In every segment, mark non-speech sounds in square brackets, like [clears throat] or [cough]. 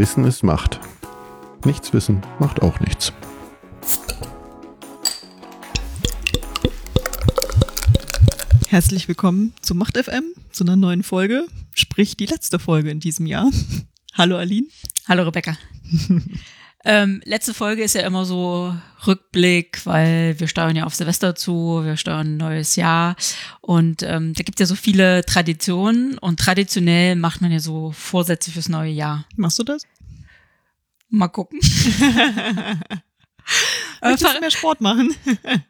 Wissen ist Macht. Nichts wissen macht auch nichts. Herzlich willkommen zu Macht FM, zu einer neuen Folge, sprich die letzte Folge in diesem Jahr. [laughs] Hallo Aline. Hallo Rebecca. [laughs] ähm, letzte Folge ist ja immer so Rückblick, weil wir steuern ja auf Silvester zu, wir steuern ein neues Jahr und ähm, da gibt ja so viele Traditionen und traditionell macht man ja so Vorsätze fürs neue Jahr. Machst du das? Mal gucken. [laughs] Möchtest du mehr Sport machen? [laughs]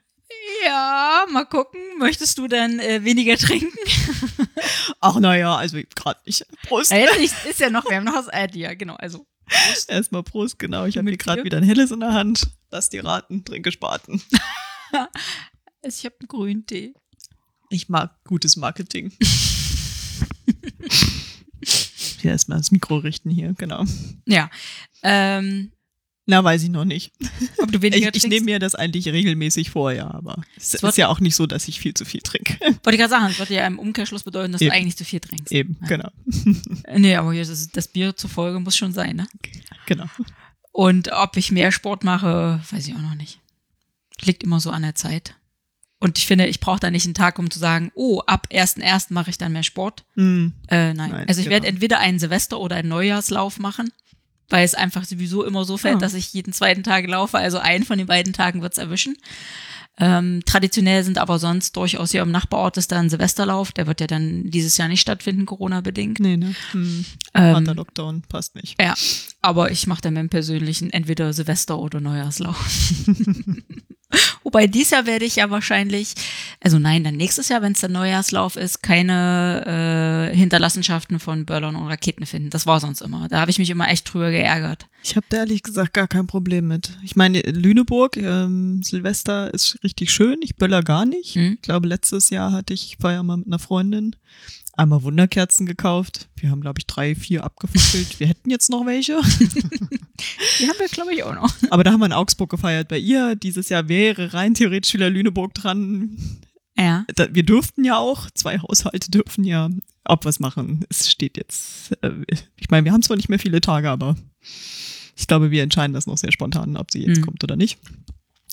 Ja, mal gucken. Möchtest du dann äh, weniger trinken? Ach naja, also gerade nicht. Prost. Ja, jetzt ist, ist ja noch, wir haben noch das Ad, ja, genau. Also Prost. Erstmal Prost, genau. Ich habe hier gerade wieder ein helles in der Hand. Lass die raten, trinke Spaten. [laughs] ich habe einen grünen Tee. Ich mag gutes Marketing. [laughs] hier erstmal das Mikro richten hier, genau. Ja. Ähm, na, weiß ich noch nicht. Ob du weniger ich, ich nehme mir das eigentlich regelmäßig vor, ja, aber es ist ja auch nicht so, dass ich viel zu viel trinke. [laughs] Wollte ich gerade sagen, das würde ja im Umkehrschluss bedeuten, dass Eben. du eigentlich zu viel trinkst. Eben, ja. genau. Nee, aber das, das Bier zur Folge muss schon sein, ne? Genau. Und ob ich mehr Sport mache, weiß ich auch noch nicht. Liegt immer so an der Zeit. Und ich finde, ich brauche da nicht einen Tag, um zu sagen, oh, ab 1.1. mache ich dann mehr Sport. Mm. Äh, nein. nein. Also ich genau. werde entweder einen Silvester- oder einen Neujahrslauf machen weil es einfach sowieso immer so fällt, ja. dass ich jeden zweiten Tag laufe. Also einen von den beiden Tagen wird's erwischen. Ähm, traditionell sind aber sonst durchaus hier im Nachbarort ist da ein Silvesterlauf. Der wird ja dann dieses Jahr nicht stattfinden, Corona-bedingt. Nee, ne? Hm. Ähm, Lockdown passt nicht. Ja, aber ich mache dann meinen persönlichen entweder Silvester- oder Neujahrslauf. [laughs] Wobei dies Jahr werde ich ja wahrscheinlich, also nein, dann nächstes Jahr, wenn es der Neujahrslauf ist, keine äh, Hinterlassenschaften von Böllern und Raketen finden. Das war sonst immer. Da habe ich mich immer echt drüber geärgert. Ich habe da ehrlich gesagt gar kein Problem mit. Ich meine, Lüneburg, ähm, Silvester ist richtig schön. Ich böller gar nicht. Hm? Ich glaube, letztes Jahr hatte ich, ich war ja mal mit einer Freundin, einmal Wunderkerzen gekauft. Wir haben, glaube ich, drei, vier abgefackelt. Wir hätten jetzt noch welche. [laughs] Die haben wir, glaube ich, auch noch. Aber da haben wir in Augsburg gefeiert. Bei ihr dieses Jahr wäre rein theoretisch wieder Lüneburg dran. Ja. Da, wir dürften ja auch, zwei Haushalte dürfen ja ob was machen. Es steht jetzt, äh, ich meine, wir haben zwar nicht mehr viele Tage, aber ich glaube, wir entscheiden das noch sehr spontan, ob sie jetzt mhm. kommt oder nicht.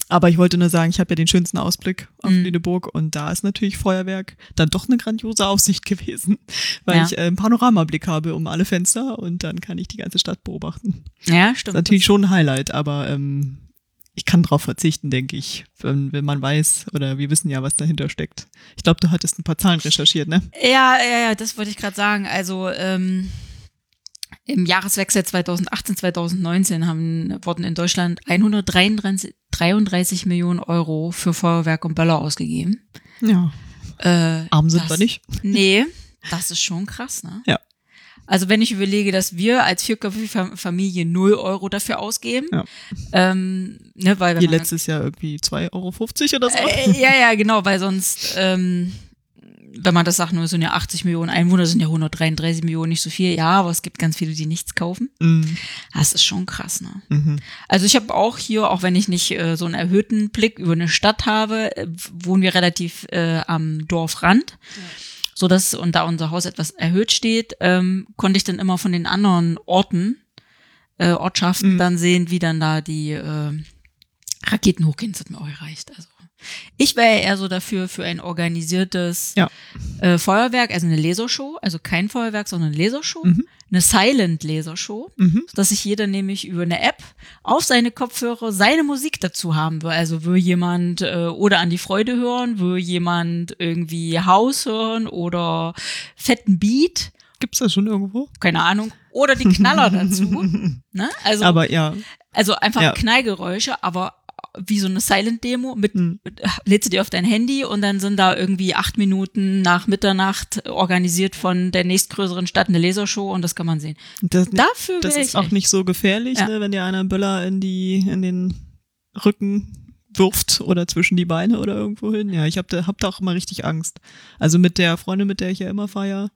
Aber ich wollte nur sagen, ich habe ja den schönsten Ausblick auf mhm. Lüneburg und da ist natürlich Feuerwerk dann doch eine grandiose Aussicht [laughs] gewesen, weil ja. ich äh, einen Panoramablick habe um alle Fenster und dann kann ich die ganze Stadt beobachten. Ja, stimmt. Das ist natürlich schon ein Highlight, aber ähm, ich kann drauf verzichten, denke ich, wenn, wenn man weiß oder wir wissen ja, was dahinter steckt. Ich glaube, du hattest ein paar Zahlen recherchiert, ne? Ja, ja, ja, das wollte ich gerade sagen. Also ähm, im Jahreswechsel 2018-2019 haben, wurden in Deutschland 133 Millionen Euro für Feuerwerk und Böller ausgegeben. Ja. Äh, Arm sind das, wir nicht. [laughs] Nee, das ist schon krass, ne? Ja. Also wenn ich überlege, dass wir als vierköpfige Familie 0 Euro dafür ausgeben, ja. ähm, ne, weil wir letztes Jahr irgendwie 2,50 Euro oder so. Äh, ja, ja, genau, weil sonst ähm, wenn man das sagt, nur so eine 80 Millionen Einwohner sind ja 133 Millionen nicht so viel. Ja, aber es gibt ganz viele, die nichts kaufen. Mhm. Das ist schon krass, ne? Mhm. Also ich habe auch hier, auch wenn ich nicht äh, so einen erhöhten Blick über eine Stadt habe, äh, wohnen wir relativ äh, am Dorfrand. Ja. So dass, und da unser Haus etwas erhöht steht, ähm, konnte ich dann immer von den anderen Orten, äh, Ortschaften mhm. dann sehen, wie dann da die äh, Raketen hochgehen. Das hat mir auch gereicht. Also ich wäre eher so dafür für ein organisiertes ja. äh, Feuerwerk, also eine Lasershow, also kein Feuerwerk, sondern eine Lasershow, mhm. eine Silent Lasershow, mhm. dass sich jeder nämlich über eine App auf seine Kopfhörer seine Musik dazu haben will. Also will jemand äh, oder an die Freude hören, will jemand irgendwie Haus hören oder fetten Beat. Gibt's das schon irgendwo? Keine Ahnung. Oder die Knaller dazu. [laughs] ne? Also, aber ja. Also einfach ja. Knallgeräusche, aber wie so eine Silent-Demo mit, mhm. lädst du dir auf dein Handy und dann sind da irgendwie acht Minuten nach Mitternacht organisiert von der nächstgrößeren Stadt eine Lasershow und das kann man sehen. Das, Dafür Das ist auch echt. nicht so gefährlich, ja. ne, wenn dir einer einen Böller in die, in den Rücken wirft oder zwischen die Beine oder irgendwo hin. Ja, ich hab da, hab da auch immer richtig Angst. Also mit der Freundin, mit der ich ja immer feier,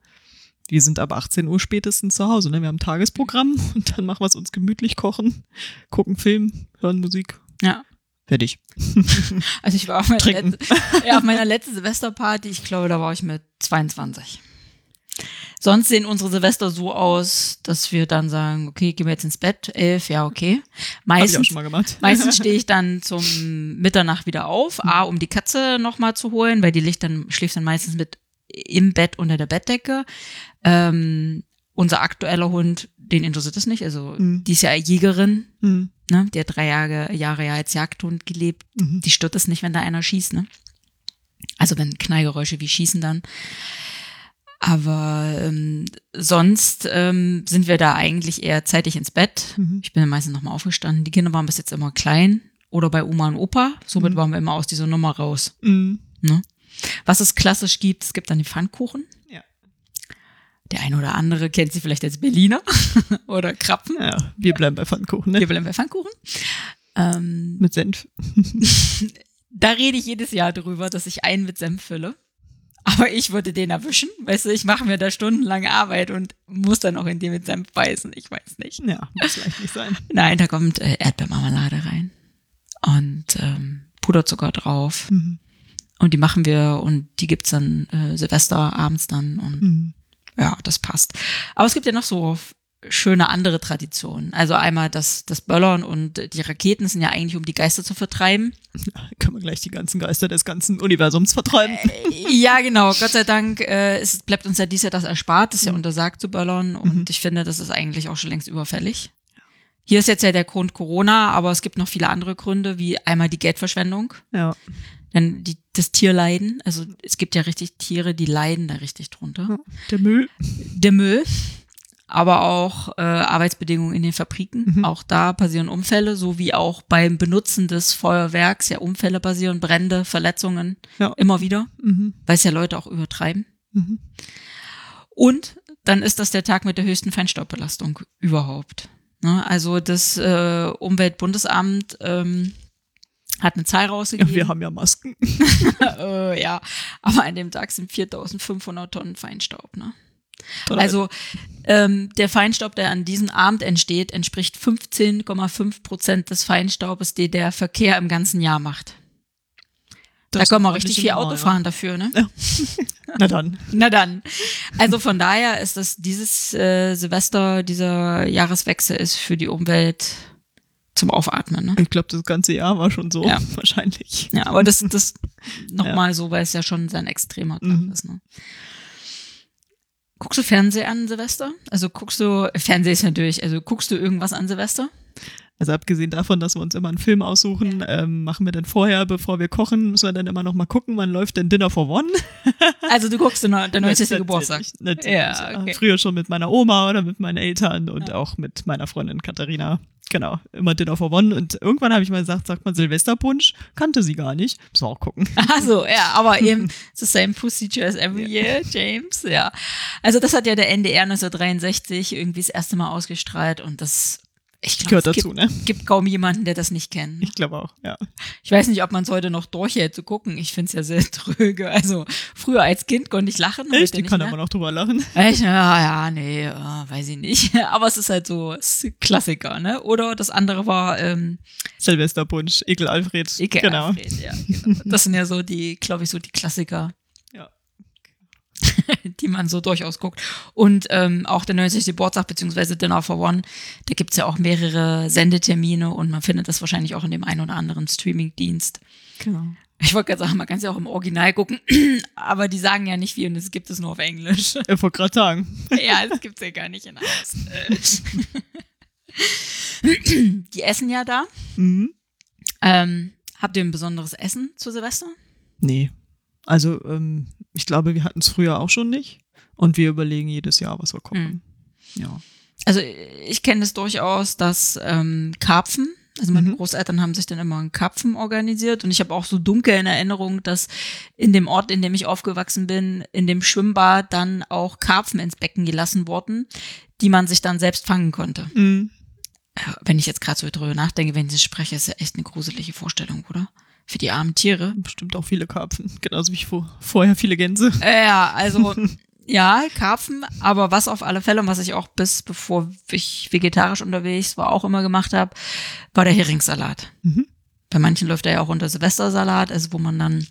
die sind ab 18 Uhr spätestens zu Hause. Ne? Wir haben ein Tagesprogramm [laughs] und dann machen wir es uns gemütlich kochen, gucken Film, hören Musik. Ja. Fertig. [laughs] Also ich war auf meiner, letzten, ja, auf meiner letzten Silvesterparty, ich glaube, da war ich mit 22. Sonst sehen unsere Silvester so aus, dass wir dann sagen, okay, gehen wir jetzt ins Bett, elf, ja, okay. Meistens, [laughs] meistens stehe ich dann zum Mitternacht wieder auf, A, um die Katze nochmal zu holen, weil die liegt dann, schläft dann meistens mit im Bett unter der Bettdecke. Ähm, unser aktueller Hund, den interessiert es nicht. Also mhm. die ist ja Jägerin, mhm. Ne? Die hat drei Jahre, Jahre ja als Jagdhund gelebt. Mhm. Die stört es nicht, wenn da einer schießt, ne? Also wenn Knallgeräusche wie Schießen dann. Aber ähm, sonst ähm, sind wir da eigentlich eher zeitig ins Bett. Mhm. Ich bin meistens nochmal aufgestanden. Die Kinder waren bis jetzt immer klein oder bei Oma und Opa. Somit mhm. waren wir immer aus dieser Nummer raus. Mhm. Ne? Was es klassisch gibt, es gibt dann die Pfannkuchen. Der eine oder andere kennt sie vielleicht als Berliner [laughs] oder Krapfen. Ja, wir bleiben bei Pfannkuchen. Ne? Wir bleiben bei Pfannkuchen. Ähm, mit Senf. [laughs] da rede ich jedes Jahr drüber, dass ich einen mit Senf fülle. Aber ich würde den erwischen. Weißt du, ich mache mir da stundenlang Arbeit und muss dann auch in den mit Senf beißen. Ich weiß nicht. Ja, muss vielleicht nicht sein. [laughs] Nein, da kommt äh, Erdbeermarmelade rein. Und ähm, Puderzucker drauf. Mhm. Und die machen wir und die gibt's dann äh, Silvester abends dann und mhm. Ja, das passt. Aber es gibt ja noch so schöne andere Traditionen. Also einmal das, das Böllern und die Raketen sind ja eigentlich, um die Geister zu vertreiben. Ja, können wir gleich die ganzen Geister des ganzen Universums vertreiben. Äh, ja, genau. Gott sei Dank äh, es bleibt uns ja dies Jahr das erspart. Das ist ja mhm. untersagt zu böllern. Und mhm. ich finde, das ist eigentlich auch schon längst überfällig. Hier ist jetzt ja der Grund Corona, aber es gibt noch viele andere Gründe, wie einmal die Geldverschwendung. Ja. Dann die, das Tierleiden. Also es gibt ja richtig Tiere, die leiden da richtig drunter. Der Müll. Der Müll. Aber auch äh, Arbeitsbedingungen in den Fabriken. Mhm. Auch da passieren Unfälle, so wie auch beim Benutzen des Feuerwerks ja Unfälle passieren, Brände, Verletzungen ja. immer wieder, mhm. weil es ja Leute auch übertreiben. Mhm. Und dann ist das der Tag mit der höchsten Feinstaubbelastung überhaupt. Ne? Also das äh, Umweltbundesamt ähm, hat eine Zahl rausgegeben. Ja, wir haben ja Masken. [laughs] [laughs] äh, ja, aber an dem Tag sind 4500 Tonnen Feinstaub. Ne? Also ähm, der Feinstaub, der an diesem Abend entsteht, entspricht 15,5 Prozent des Feinstaubes, den der Verkehr im ganzen Jahr macht. Das da kann man richtig viel Auto ja. fahren dafür, ne? Ja. [laughs] Na dann. Na dann. Also von daher ist das dieses äh, Silvester, dieser Jahreswechsel ist für die Umwelt zum Aufatmen. Ne? Ich glaube, das ganze Jahr war schon so, ja. [laughs] wahrscheinlich. Ja, aber das, das [laughs] nochmal ja. so, weil es ja schon sein extremer Tag mhm. ist. Ne? Guckst du Fernsehen an Silvester? Also guckst du, Fernsehen ist natürlich, also guckst du irgendwas an Silvester? Also abgesehen davon, dass wir uns immer einen Film aussuchen, ja. ähm, machen wir dann vorher, bevor wir kochen, müssen wir dann immer noch mal gucken, wann läuft denn Dinner for One. [laughs] also du guckst den, der 90. Geburtstag. Natürlich. Ja, okay. Früher schon mit meiner Oma oder mit meinen Eltern und ja. auch mit meiner Freundin Katharina. Genau, immer Dinner for One. Und irgendwann habe ich mal gesagt, sagt man Silvesterpunsch, kannte sie gar nicht. Müssen wir auch gucken. [laughs] Also ja, aber eben [laughs] the same procedure as every year, James. Ja. Also das hat ja der NDR 1963 irgendwie das erste Mal ausgestrahlt und das ich glaube, es dazu, gibt, ne? gibt kaum jemanden, der das nicht kennt. Ich glaube auch, ja. Ich weiß nicht, ob man es heute noch durchhält zu gucken. Ich finde es ja sehr [laughs] tröge. Also früher als Kind konnte ich lachen. Echt? Ich kann aber noch drüber lachen. Echt? Ja, ja, nee, oh, weiß ich nicht. [laughs] Aber es ist halt so ist Klassiker, ne? Oder das andere war ähm, Silvesterpunsch, Ekel Alfred. Ekel genau. Alfred, ja. Genau. Das sind ja so die, glaube ich, so die Klassiker. [laughs] die man so durchaus guckt. Und ähm, auch der 90. Geburtstag beziehungsweise Dinner for One, da gibt's ja auch mehrere Sendetermine und man findet das wahrscheinlich auch in dem einen oder anderen Streamingdienst. Genau. Ich wollte gerade sagen, man kann es ja auch im Original gucken, [clears throat] aber die sagen ja nicht wie und es gibt es nur auf Englisch. Ich wollte gerade sagen. [laughs] Ja, es gibt es ja gar nicht in Haus. die essen ja da. Mhm. Ähm, habt ihr ein besonderes Essen zu Silvester? Nee. Also ähm, ich glaube, wir hatten es früher auch schon nicht und wir überlegen jedes Jahr, was wir kochen. Mhm. Ja. Also ich kenne es durchaus, dass ähm, Karpfen, also meine mhm. Großeltern haben sich dann immer einen Karpfen organisiert und ich habe auch so dunkel in Erinnerung, dass in dem Ort, in dem ich aufgewachsen bin, in dem Schwimmbad dann auch Karpfen ins Becken gelassen wurden, die man sich dann selbst fangen konnte. Mhm. Wenn ich jetzt gerade so drüber nachdenke, wenn ich das spreche, ist ja echt eine gruselige Vorstellung, oder? Für die armen Tiere. Bestimmt auch viele Karpfen, [laughs] genauso wie vor, vorher viele Gänse. Ja, also [laughs] ja, Karpfen, aber was auf alle Fälle, und was ich auch bis bevor ich vegetarisch unterwegs war, auch immer gemacht habe, war der Heringssalat. Mhm. Bei manchen läuft er ja auch unter Silvestersalat, also wo man dann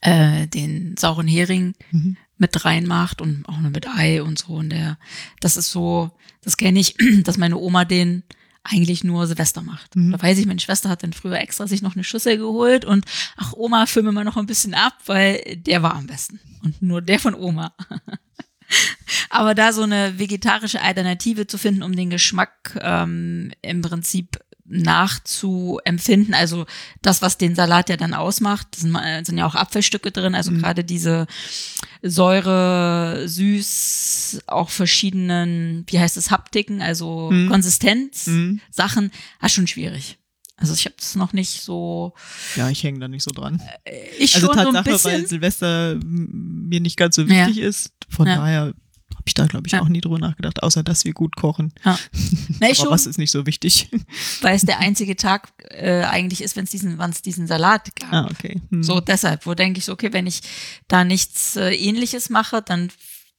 äh, den sauren Hering mhm. mit reinmacht und auch nur mit Ei und so. Und der, das ist so, das kenne ich, [clears throat] dass meine Oma den eigentlich nur Silvester macht. Mhm. Da weiß ich, meine Schwester hat dann früher extra sich noch eine Schüssel geholt und ach, Oma, füll mir mal noch ein bisschen ab, weil der war am besten. Und nur der von Oma. [laughs] Aber da so eine vegetarische Alternative zu finden, um den Geschmack ähm, im Prinzip nachzuempfinden. Also das, was den Salat ja dann ausmacht, sind, sind ja auch Apfelstücke drin, also mhm. gerade diese Säure, süß, auch verschiedenen, wie heißt es, Haptiken, also mhm. Konsistenz, mhm. Sachen, ah, schon schwierig. Also ich habe es noch nicht so. Ja, ich hänge da nicht so dran. Äh, ich also schon Tatsache, so ein bisschen. weil Silvester mir nicht ganz so wichtig ja. ist. Von ja. daher habe ich da, glaube ich, ja. auch nie drüber nachgedacht, außer dass wir gut kochen. Ja. [laughs] Na, Aber schon, was ist nicht so wichtig? [laughs] Weil es der einzige Tag äh, eigentlich ist, wenn es diesen, wann's diesen Salat gab. Ah, okay. Hm. So deshalb, wo denke ich so, okay, wenn ich da nichts äh, ähnliches mache, dann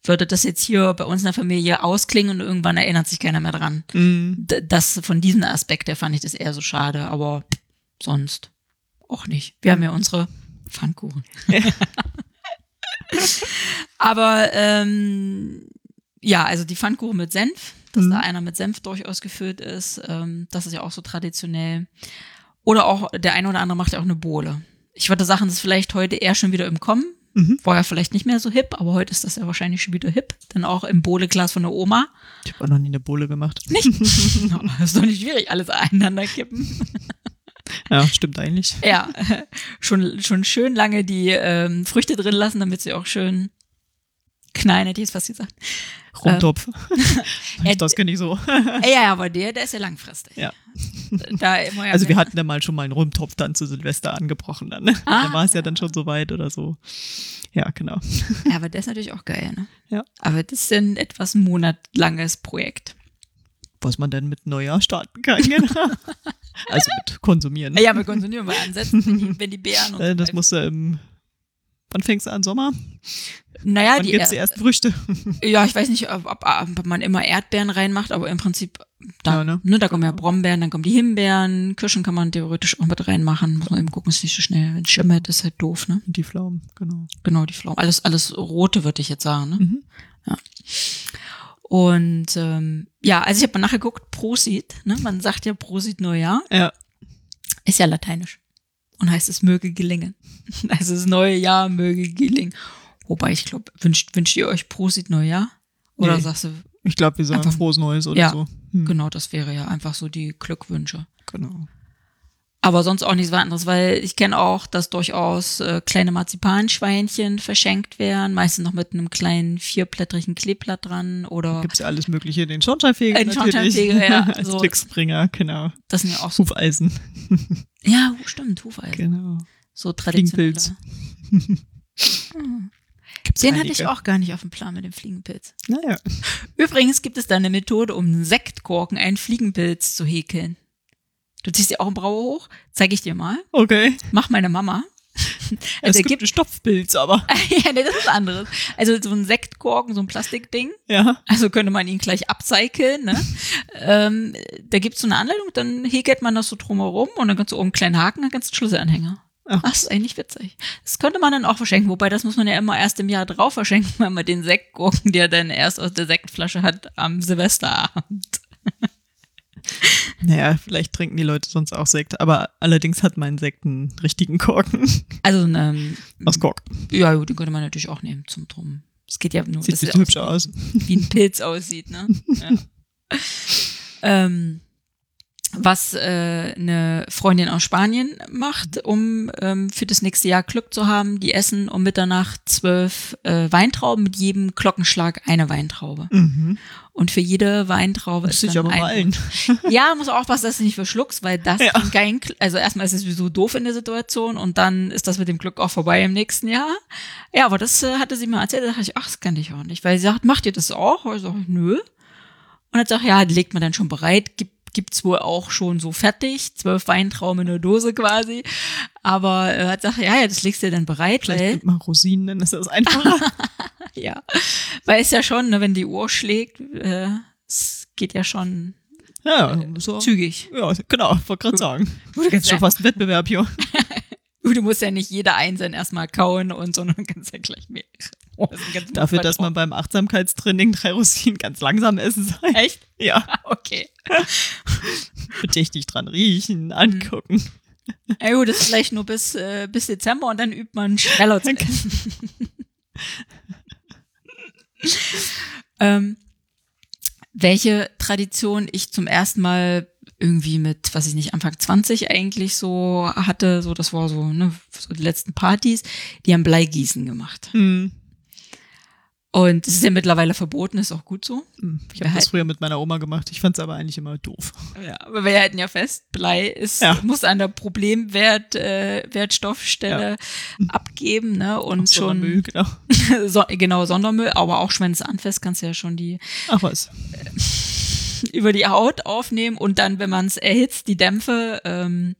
würde das jetzt hier bei uns in der Familie ausklingen und irgendwann erinnert sich keiner mehr dran. Mhm. Das von diesem Aspekt, der fand ich das eher so schade, aber sonst auch nicht. Wir haben ja unsere Pfannkuchen. Ja. [laughs] [laughs] aber ähm, ja, also die Pfannkuchen mit Senf, dass mhm. da einer mit Senf durchaus gefüllt ist, ähm, das ist ja auch so traditionell. Oder auch der eine oder andere macht ja auch eine Bohle. Ich würde sagen, das ist vielleicht heute eher schon wieder im Kommen, Mhm. War ja vielleicht nicht mehr so hip, aber heute ist das ja wahrscheinlich schon wieder hip. Dann auch im Bohleglas von der Oma. Ich habe auch noch nie eine Bohle gemacht. Nicht? [laughs] [laughs] das ist doch nicht schwierig, alles einander kippen. Ja, stimmt eigentlich. Ja, schon, schon schön lange die ähm, Früchte drin lassen, damit sie auch schön knallen, hätte ich jetzt fast gesagt. Rumtopf. Ähm, [laughs] das kenne ich so. [laughs] ja, aber der, der ist ja langfristig. Ja. Da immer ja also wir hatten ja mal schon mal einen Rumtopf dann zu Silvester angebrochen dann. Ne? Ah. Da war es ja dann schon so weit oder so. Ja, genau. Ja, aber der ist natürlich auch geil, ne? Ja. Aber das ist ein etwas monatlanges Projekt. Was man dann mit Neujahr starten kann, genau. [laughs] also mit konsumieren. Ja, mit konsumieren, mal ansetzen, wenn die, Beeren und äh, Das muss ja im Wann fängst du an? Sommer? Naja, Wann die, gibt's die ersten Früchte. [laughs] Ja, ich weiß nicht, ob, ob, ob man immer Erdbeeren reinmacht, aber im Prinzip, da, ja, ne? ne, da kommen ja Brombeeren, dann kommen die Himbeeren, Kirschen kann man theoretisch auch mit reinmachen. Muss man eben gucken, ist nicht so schnell. Wenn es schimmert, ist halt doof, ne? Die Pflaumen, genau. Genau, die Pflaumen. Alles, alles rote, würde ich jetzt sagen, ne? Mhm. Ja. Und ähm, ja, also ich habe mal nachgeguckt, Prosit, ne? Man sagt ja Prosit Neujahr. Ja. Ist ja lateinisch und heißt es möge gelingen. [laughs] Also das neue Jahr möge gelingen. Wobei ich glaube, wünscht, wünscht ihr euch Prosit Neujahr? Oder nee. sagst du? Ich glaube, wir sagen einfach, frohes Neues oder ja, so. Hm. Genau, das wäre ja einfach so die Glückwünsche. Genau. Aber sonst auch nichts weiteres, weil ich kenne auch, dass durchaus äh, kleine Marzipanschweinchen verschenkt werden, meistens noch mit einem kleinen vierblättrigen Kleeblatt dran oder. Gibt's ja alles Mögliche, den Schornsteinfeger Den Schornsteinfeger, ja. [laughs] Als so. Glücksbringer, genau. Das sind ja auch so. Hufeisen. [laughs] ja, stimmt, Hufeisen. Genau. So traditionell. [laughs] Gibt's Den einige. hatte ich auch gar nicht auf dem Plan mit dem Fliegenpilz. Naja. Übrigens gibt es da eine Methode, um Sektkorken einen Fliegenpilz zu häkeln. Du ziehst dir auch einen Brauer hoch, zeige ich dir mal. Okay. Mach meine Mama. Also [laughs] es gibt einen Stopfpilz, aber. [laughs] ja, nee, das ist anderes. Also so ein Sektkorken, so ein Plastikding. Ja. Also könnte man ihn gleich upcyclen, ne? [laughs] ähm, da gibt's so eine Anleitung, dann häkelt man das so drumherum und dann kannst du oben einen kleinen Haken, dann kannst du einen Schlüsselanhänger. Ach. das ist eigentlich witzig. Das könnte man dann auch verschenken, wobei das muss man ja immer erst im Jahr drauf verschenken, weil man den Sektgurken, der dann erst aus der Sektflasche hat, am Silvesterabend. [laughs] Naja, vielleicht trinken die Leute sonst auch Sekt, aber allerdings hat mein Sekt einen richtigen Korken. Also ähm, aus Kork. Ja, gut, den könnte man natürlich auch nehmen zum Drum. Es geht ja nur, sieht das hübsch aus. Wie ein Pilz aussieht, ne? Ja. [laughs] ähm, was äh, eine Freundin aus Spanien macht, um ähm, für das nächste Jahr Glück zu haben. Die essen um Mitternacht zwölf äh, Weintrauben, mit jedem Glockenschlag eine Weintraube. Mhm. Und für jede Weintraube ist ich aber ein. [laughs] Ja, muss auch aufpassen, dass du nicht verschluckst, weil das Ja. kein, also erstmal ist es sowieso doof in der Situation und dann ist das mit dem Glück auch vorbei im nächsten Jahr. Ja, aber das äh, hatte sie mir erzählt, da dachte ich, ach, das kann ich auch nicht, weil sie sagt, macht ihr das auch? Und ich sag, nö. Und dann sagt, ja, legt man dann schon bereit, gibt gibt's wohl auch schon so fertig, zwölf Weintrauben in der Dose quasi. Aber er hat gesagt, ja, ja, das legst du dann bereit, Vielleicht weil, nimmt man Rosinen, dann ist das einfacher. [laughs] ja, weil es ja schon, ne, wenn die Uhr schlägt, äh, es geht ja schon ja, so. zügig. Ja, genau, wollte gerade sagen. Das ist schon fast ein Wettbewerb hier. [laughs] Du musst ja nicht jeder einzeln erstmal kauen und sondern kannst ja gleich mehrere. Oh, Dafür, dass man beim Achtsamkeitstraining drei Rosinen ganz langsam essen soll. Echt? Ja. [laughs] Okay. [laughs] Bedächtig dran riechen, angucken. Ja gut, das ist vielleicht nur bis, äh, bis Dezember und dann übt man schneller zu essen. [laughs] ähm, welche Tradition ich zum ersten Mal irgendwie mit, was ich nicht, Anfang 20 eigentlich so hatte, so das war so, ne, so die letzten Partys, die haben Bleigießen gemacht. Hm. Und es ist ja mittlerweile verboten, ist auch gut so. Hm. Ich habe das früher mit meiner Oma gemacht. Ich fand es aber eigentlich immer doof. Ja, aber wir halten ja fest, Blei ist, Ja. muss an der Problemwert, äh, Wertstoffstelle [laughs] abgeben, ne? Und schon Müll, genau. [laughs] so, genau Sondermüll, aber auch wenn es anfasst, kannst du ja schon die Ach was. [laughs] über die Haut aufnehmen und dann, wenn man es erhitzt, die Dämpfe, ähm,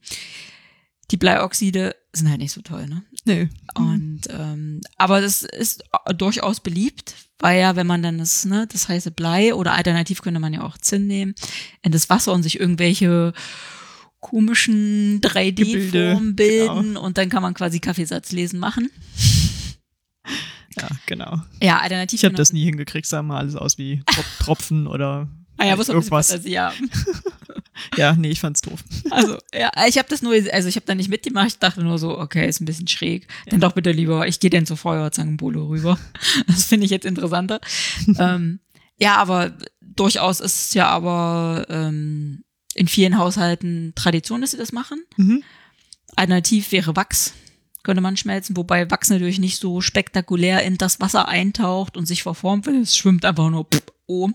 die Bleioxide sind halt nicht so toll, ne? Nö. Und ähm, aber das ist durchaus beliebt, weil ja, wenn man dann das, ne, das heiße Blei oder alternativ könnte man ja auch Zinn nehmen, in das Wasser und sich irgendwelche komischen 3D-Formen Gebilde, bilden und dann kann man quasi Kaffeesatzlesen machen. Ja, genau. Ja, alternativ. Ich habe kann das nie hingekriegt, sah mal alles aus wie Trop Tropfen oder Ah ja, irgendwas. Also, ja. [laughs] [laughs] Ja, nee, ich fand's doof. [laughs] Also, ja, ich habe das nur, also ich habe da nicht mitgemacht, ich dachte nur so, okay, ist ein bisschen schräg. Dann doch bitte lieber, ich gehe denn zur Feuerzangenbowle rüber. [laughs] Das finde ich jetzt interessanter. ähm, ja, aber durchaus ist es ja aber ähm, in vielen Haushalten Tradition, dass sie das machen. Mhm. Alternativ wäre Wachs, könnte man schmelzen, wobei Wachs natürlich nicht so spektakulär in das Wasser eintaucht und sich verformt, weil es schwimmt einfach nur pff, oh.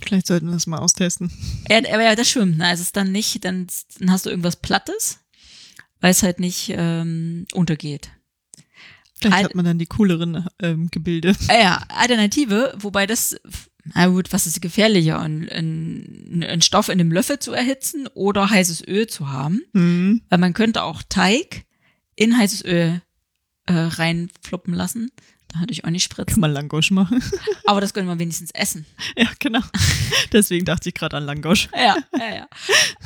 Vielleicht sollten wir das mal austesten. Ja, aber ja, das schwimmt. Ne? Also es ist dann nicht, dann, dann hast du irgendwas Plattes, weil es halt nicht ähm, untergeht. Vielleicht Al- hat man dann die cooleren ähm, Gebilde. Äh, ja, Alternative, wobei das, na gut, was ist gefährlicher, ein, ein, ein Stoff in einem Löffel zu erhitzen oder heißes Öl zu haben? Mhm. Weil man könnte auch Teig in heißes Öl äh, reinfloppen lassen. Da hatte ich auch nicht Kann spritzen. man Langosch machen. [laughs] Aber das könnte man wenigstens essen. ja, genau. [laughs] Deswegen dachte ich gerade an Langosch. Ja, ja, ja.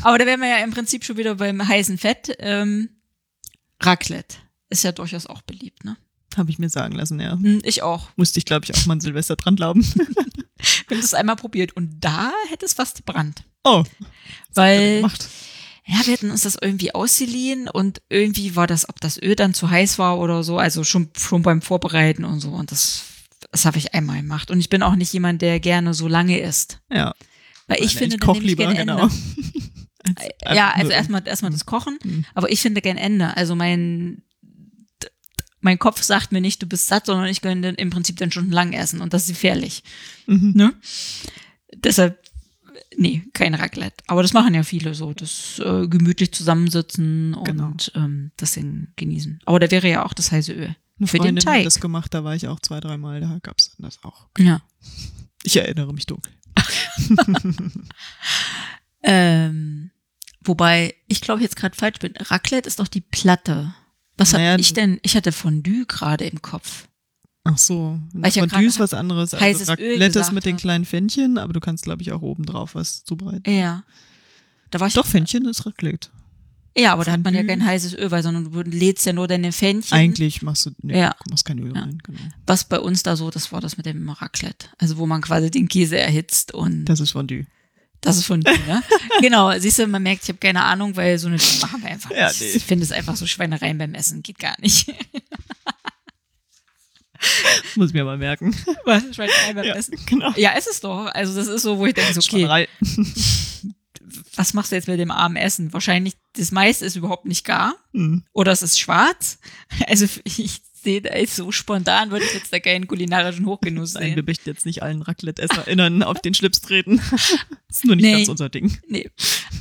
Aber da wären wir ja im Prinzip schon wieder beim heißen Fett. Ähm, Raclette ist ja durchaus auch beliebt, ne? Habe ich mir sagen lassen, ja. Hm, Ich auch. Musste ich, glaube ich, auch mal an Silvester dran glauben. [laughs] Habe das einmal probiert und da hätte es fast gebrannt. Oh. Weil, Gemacht. Ja, wir hatten uns das irgendwie ausgeliehen und irgendwie war das, ob das Öl dann zu heiß war oder so, also schon, schon beim Vorbereiten und so. Und das, das habe ich einmal gemacht. Und ich bin auch nicht jemand, der gerne so lange isst. Ja. Weil ich Nein, finde, ich koch lieber, genau. Ende. [laughs] Als- Ja, also erstmal erstmal das Kochen, Mhm. aber ich finde gern Ende. Also mein mein Kopf sagt mir nicht, du bist satt, sondern ich könnte im Prinzip dann stundenlang essen und das ist gefährlich. Mhm. Ne? Deshalb, nee, kein Raclette. Aber das machen ja viele so, das äh, gemütlich zusammensitzen und Genau. ähm, das Ding genießen. Aber da wäre ja auch das heiße Öl. Eine Für den Freundin hat Teig. das gemacht, da war ich auch zwei, dreimal, da gab's das auch. Ja. Ich erinnere mich dunkel. [laughs] Ähm, wobei, ich glaube jetzt gerade falsch bin. Raclette ist doch die Platte. Was Naja, hab ich denn? Ich hatte Fondue gerade im Kopf. Ach so. Weil ich ja Fondue ist was anderes. heißes Also Öl Raclette ist gesagt mit den kleinen Fännchen, aber du kannst, glaube ich, auch oben drauf was zubereiten. Ja. Da war ich Doch, Fännchen ist Raclette. Ja, aber da hat man ja Fondue. kein heißes Öl, weil sondern du lädst ja nur deine Fännchen. Eigentlich machst du, nee, Ja. du machst kein Öl Ja. rein. Genau. Was bei uns da so, das war das mit dem Raclette. Also wo man quasi den Käse erhitzt und das, Das ist Fondue. ist von dir, ne? [laughs] genau, siehst du, man merkt, ich habe keine Ahnung, weil so eine Dinge machen wir einfach Ja, nicht. nee. Ich finde es einfach so Schweinereien beim Essen, geht gar nicht. [laughs] [laughs] Muss ich mir mal merken. Was? Schweinereien beim Ja, Essen? genau. Ja, ist es doch. Also das ist so, wo ich denke, so, okay, [laughs] was machst du jetzt mit dem armen Essen? Wahrscheinlich, das meiste ist überhaupt nicht gar. Hm. Oder es ist schwarz. Also [laughs] ich sehe da jetzt so spontan, würde ich jetzt da keinen kulinarischen Hochgenuss Nein, wir möchten jetzt nicht allen Raclette-EsserInnen auf den Schlips treten. das ist nur nicht Nee. ganz unser Ding. Nee.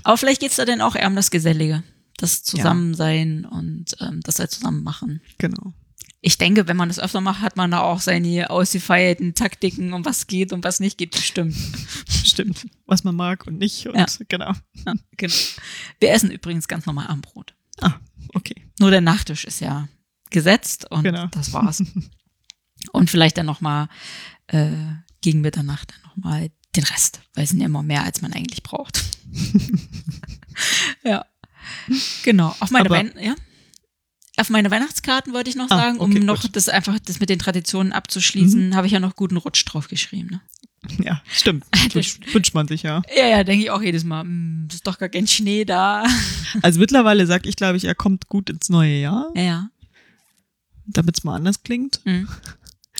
Aber vielleicht geht's da dann auch eher um das Gesellige. Das Zusammensein und ähm, das halt zusammen machen. Genau. Ich denke, wenn man das öfter macht, hat man da auch seine ausgefeierten Taktiken, um was geht und was nicht geht, bestimmt. [laughs] Stimmt. Was man mag und nicht. Und Ja. genau. Ja, genau. Wir essen übrigens ganz normal Armbrot. Ah, okay. Nur der Nachtisch ist ja gesetzt und Genau. das war's. [laughs] und vielleicht dann nochmal äh, gegen Mitternacht dann nochmal den Rest, weil es sind ja immer mehr, als man eigentlich braucht. [laughs] ja. Genau. Auf meine Aber- Wein, ja. Auf meine Weihnachtskarten wollte ich noch ah, sagen, okay, um noch gut. das einfach das mit den Traditionen abzuschließen, mhm. habe ich ja noch guten Rutsch drauf geschrieben. Ne? [laughs] Ja, stimmt. [laughs] Wünscht man sich ja. Ja, ja, denke ich auch jedes Mal. Hm, ist doch gar kein Schnee da. [laughs] Also mittlerweile sage ich, glaube ich, er kommt gut ins neue Jahr. Ja. Damit es mal anders klingt. Mhm.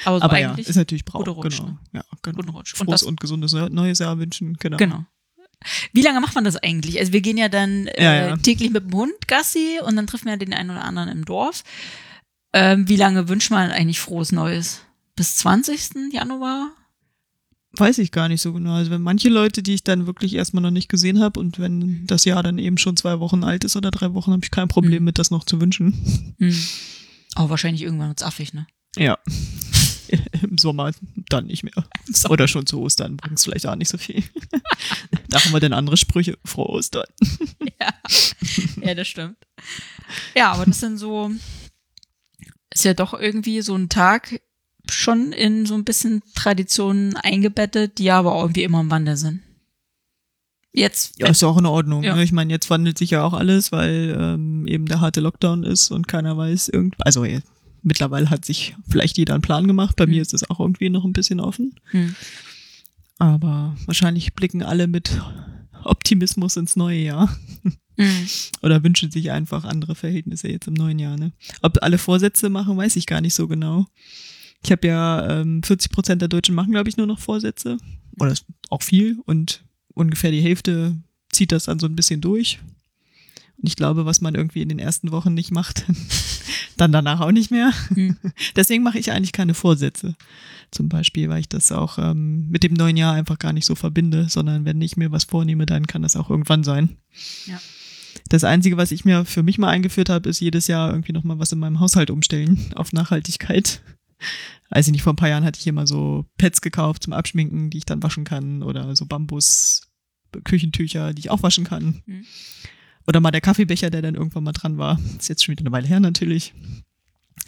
Aber, so Aber ja, ist natürlich Brauch. Rutsch, genau. Ne? Ja, genau. Guten Rutsch. Frohes und, und gesundes neues Jahr wünschen. Genau. Genau. Wie lange macht man das eigentlich? Also wir gehen ja dann äh, ja, ja. täglich mit dem Hund Gassi und dann treffen wir den einen oder anderen im Dorf. Ähm, wie lange wünscht man eigentlich frohes Neues? Bis 20. Januar? Weiß ich gar nicht so genau. Also wenn manche Leute, die ich dann wirklich erstmal noch nicht gesehen habe und wenn das Jahr dann eben schon zwei Wochen alt ist oder drei Wochen, habe ich kein Problem mhm. mit, das noch zu wünschen. Mhm. Aber wahrscheinlich irgendwann wird's affig, ne? Ja. [laughs] Im Sommer dann nicht mehr. Oder schon zu Ostern bringt es vielleicht auch nicht so viel. [laughs] da haben wir dann andere Sprüche. Frohe Ostern. ja. ja, das stimmt. Ja, aber das sind so, ist ja doch irgendwie so ein Tag schon in so ein bisschen Traditionen eingebettet, die aber irgendwie immer im Wandel sind. Jetzt. Ja, ist ja auch in Ordnung. Ja. Ne? Ich meine, jetzt wandelt sich ja auch alles, weil ähm, eben der harte Lockdown ist und keiner weiß irgend. Also mittlerweile hat sich vielleicht jeder einen Plan gemacht. Bei mhm. mir ist es auch irgendwie noch ein bisschen offen. Mhm. Aber wahrscheinlich blicken alle mit Optimismus ins neue Jahr. Mhm. [laughs] Oder wünschen sich einfach andere Verhältnisse jetzt im neuen Jahr. Ne? Ob alle Vorsätze machen, weiß ich gar nicht so genau. Ich habe ja ähm, 40 Prozent der Deutschen machen, glaube ich, nur noch Vorsätze. Oder auch viel. Und ungefähr die Hälfte zieht das dann so ein bisschen durch. Und ich glaube, was man irgendwie in den ersten Wochen nicht macht, [laughs] dann danach auch nicht mehr. Mhm. [laughs] Deswegen mache ich eigentlich keine Vorsätze. Zum Beispiel, weil ich das auch ähm, mit dem neuen Jahr einfach gar nicht so verbinde, sondern wenn ich mir was vornehme, dann kann das auch irgendwann sein. Ja. Das Einzige, was ich mir für mich mal eingeführt habe, ist jedes Jahr irgendwie nochmal was in meinem Haushalt umstellen [laughs] auf Nachhaltigkeit. Ich nicht, vor ein paar Jahren hatte ich immer so Pads gekauft zum Abschminken, die ich dann waschen kann oder so Bambus-Küchentücher, die ich auch waschen kann. Mhm. Oder mal der Kaffeebecher, der dann irgendwann mal dran war. Ist jetzt schon wieder eine Weile her natürlich.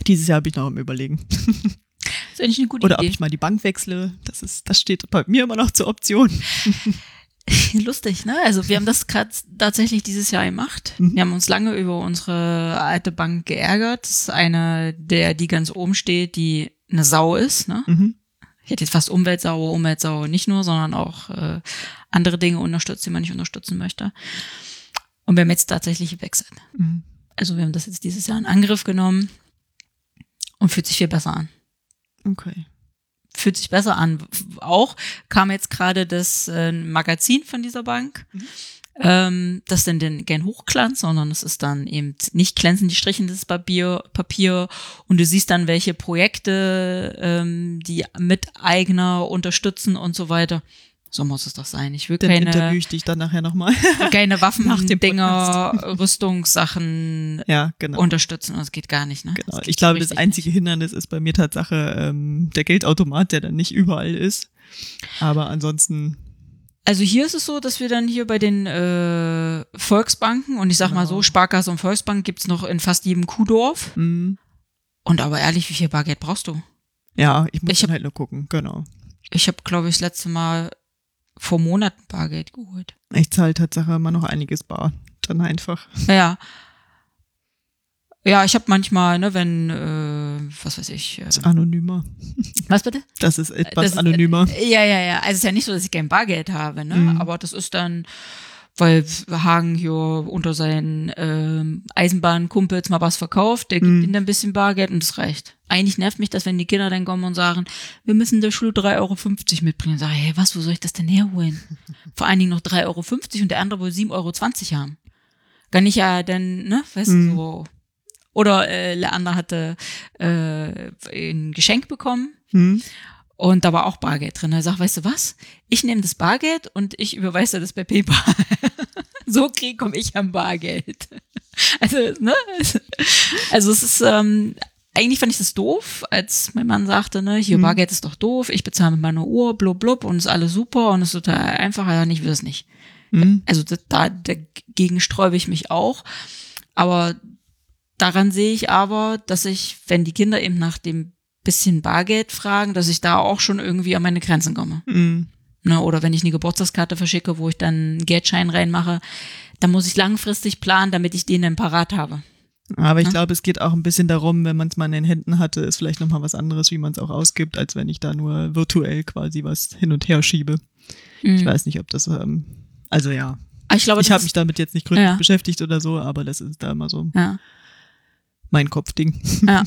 Dieses Jahr habe ich noch am überlegen. Das [laughs] ist eigentlich eine gute Oder Idee. ob ich mal die Bank wechsle. Das ist, das steht bei mir immer noch zur Option. [laughs] Lustig, ne? Also wir haben das gerade tatsächlich dieses Jahr gemacht. Mhm. Wir haben uns lange über unsere alte Bank geärgert. Das ist eine, der die ganz oben steht, die eine Sau ist, ne? Mhm. Ich hätte jetzt fast Umweltsau, Umweltsau nicht nur, sondern auch äh, andere Dinge unterstützt, die man nicht unterstützen möchte. Und wir haben jetzt tatsächlich gewechselt. Mhm. Also wir haben das jetzt dieses Jahr in Angriff genommen und fühlt sich viel besser an. Okay. Fühlt sich besser an. Auch kam jetzt gerade das äh, Magazin von dieser Bank. Mhm. Ähm, das denn den gern Hochglanz, sondern es ist dann eben nicht glänzend die strichendes Papier, Papier und du siehst dann, welche Projekte ähm, die Miteigner unterstützen und so weiter. So muss es doch sein. Ich will Dann keine. interview ich dich dann nachher nochmal. [laughs] keine Waffen, Dinger, Rüstungssachen ja, genau. unterstützen. Das geht gar nicht, ne? Genau. Ich glaube, das einzige nicht. Hindernis ist bei mir Tatsache ähm, der Geldautomat, der dann nicht überall ist. Aber ansonsten. Also hier ist es so, dass wir dann hier bei den äh, Volksbanken und ich sag genau. mal so, Sparkasse und Volksbank gibt's noch in fast jedem Kuhdorf. Mhm. Und aber ehrlich, wie viel Bargeld brauchst du? Ja, ich muss ich hab, halt nur gucken, genau. Ich habe, glaube ich, das letzte Mal vor Monaten Bargeld geholt. Ich zahle Tatsache immer noch einiges bar. Dann einfach. Ja. Ja, ich habe manchmal, ne, wenn, äh, was weiß ich. Äh, das ist anonymer. Was bitte? Das ist etwas das, anonymer. Äh, ja, ja, ja. Also es ist ja nicht so, dass ich kein Bargeld habe, ne? Mhm. Aber das ist dann, weil Hagen hier unter seinen ähm, Eisenbahnkumpels mal was verkauft, der gibt mhm. ihnen ein bisschen Bargeld und das reicht. Eigentlich nervt mich das, wenn die Kinder dann kommen und sagen, wir müssen der Schule 3,50 Euro mitbringen. Und sage, hey, was, wo soll ich das denn herholen? [laughs] Vor allen Dingen noch 3,50 Euro und der andere will 7,20 Euro haben. Kann ich ja dann, ne, weißt mhm. du, so. Oder äh, Leander hatte äh, ein Geschenk bekommen. Mhm. Und da war auch Bargeld drin. Er sagt, weißt du was? Ich nehme das Bargeld und ich überweise das bei PayPal. [laughs] so krieg komme ich am Bargeld. [laughs] Also, ne? Also es ist, ähm, eigentlich fand ich das doof, als mein Mann sagte, ne, hier mhm. Bargeld ist doch doof, ich bezahle mit meiner Uhr, blub, blub, und ist alles super und ist total einfach, ja, ich will es nicht. Mhm. Also da, dagegen sträube ich mich auch. Aber daran sehe ich aber, dass ich, wenn die Kinder eben nach dem bisschen Bargeld fragen, dass ich da auch schon irgendwie an meine Grenzen komme. Mhm. Ne, oder wenn ich eine Geburtstagskarte verschicke, wo ich dann einen Geldschein reinmache, dann muss ich langfristig planen, damit ich den dann parat habe. Aber ich ja? glaube, es geht auch ein bisschen darum, wenn man es mal in den Händen hatte, ist vielleicht nochmal was anderes, wie man es auch ausgibt, als wenn ich da nur virtuell quasi was hin und her schiebe. Mhm. Ich weiß nicht, ob das, ähm, also ja. Ich, glaube, ich habe mich damit jetzt nicht gründlich ja. beschäftigt oder so, aber das ist da immer so ja. Mein Kopfding. [laughs] Ja,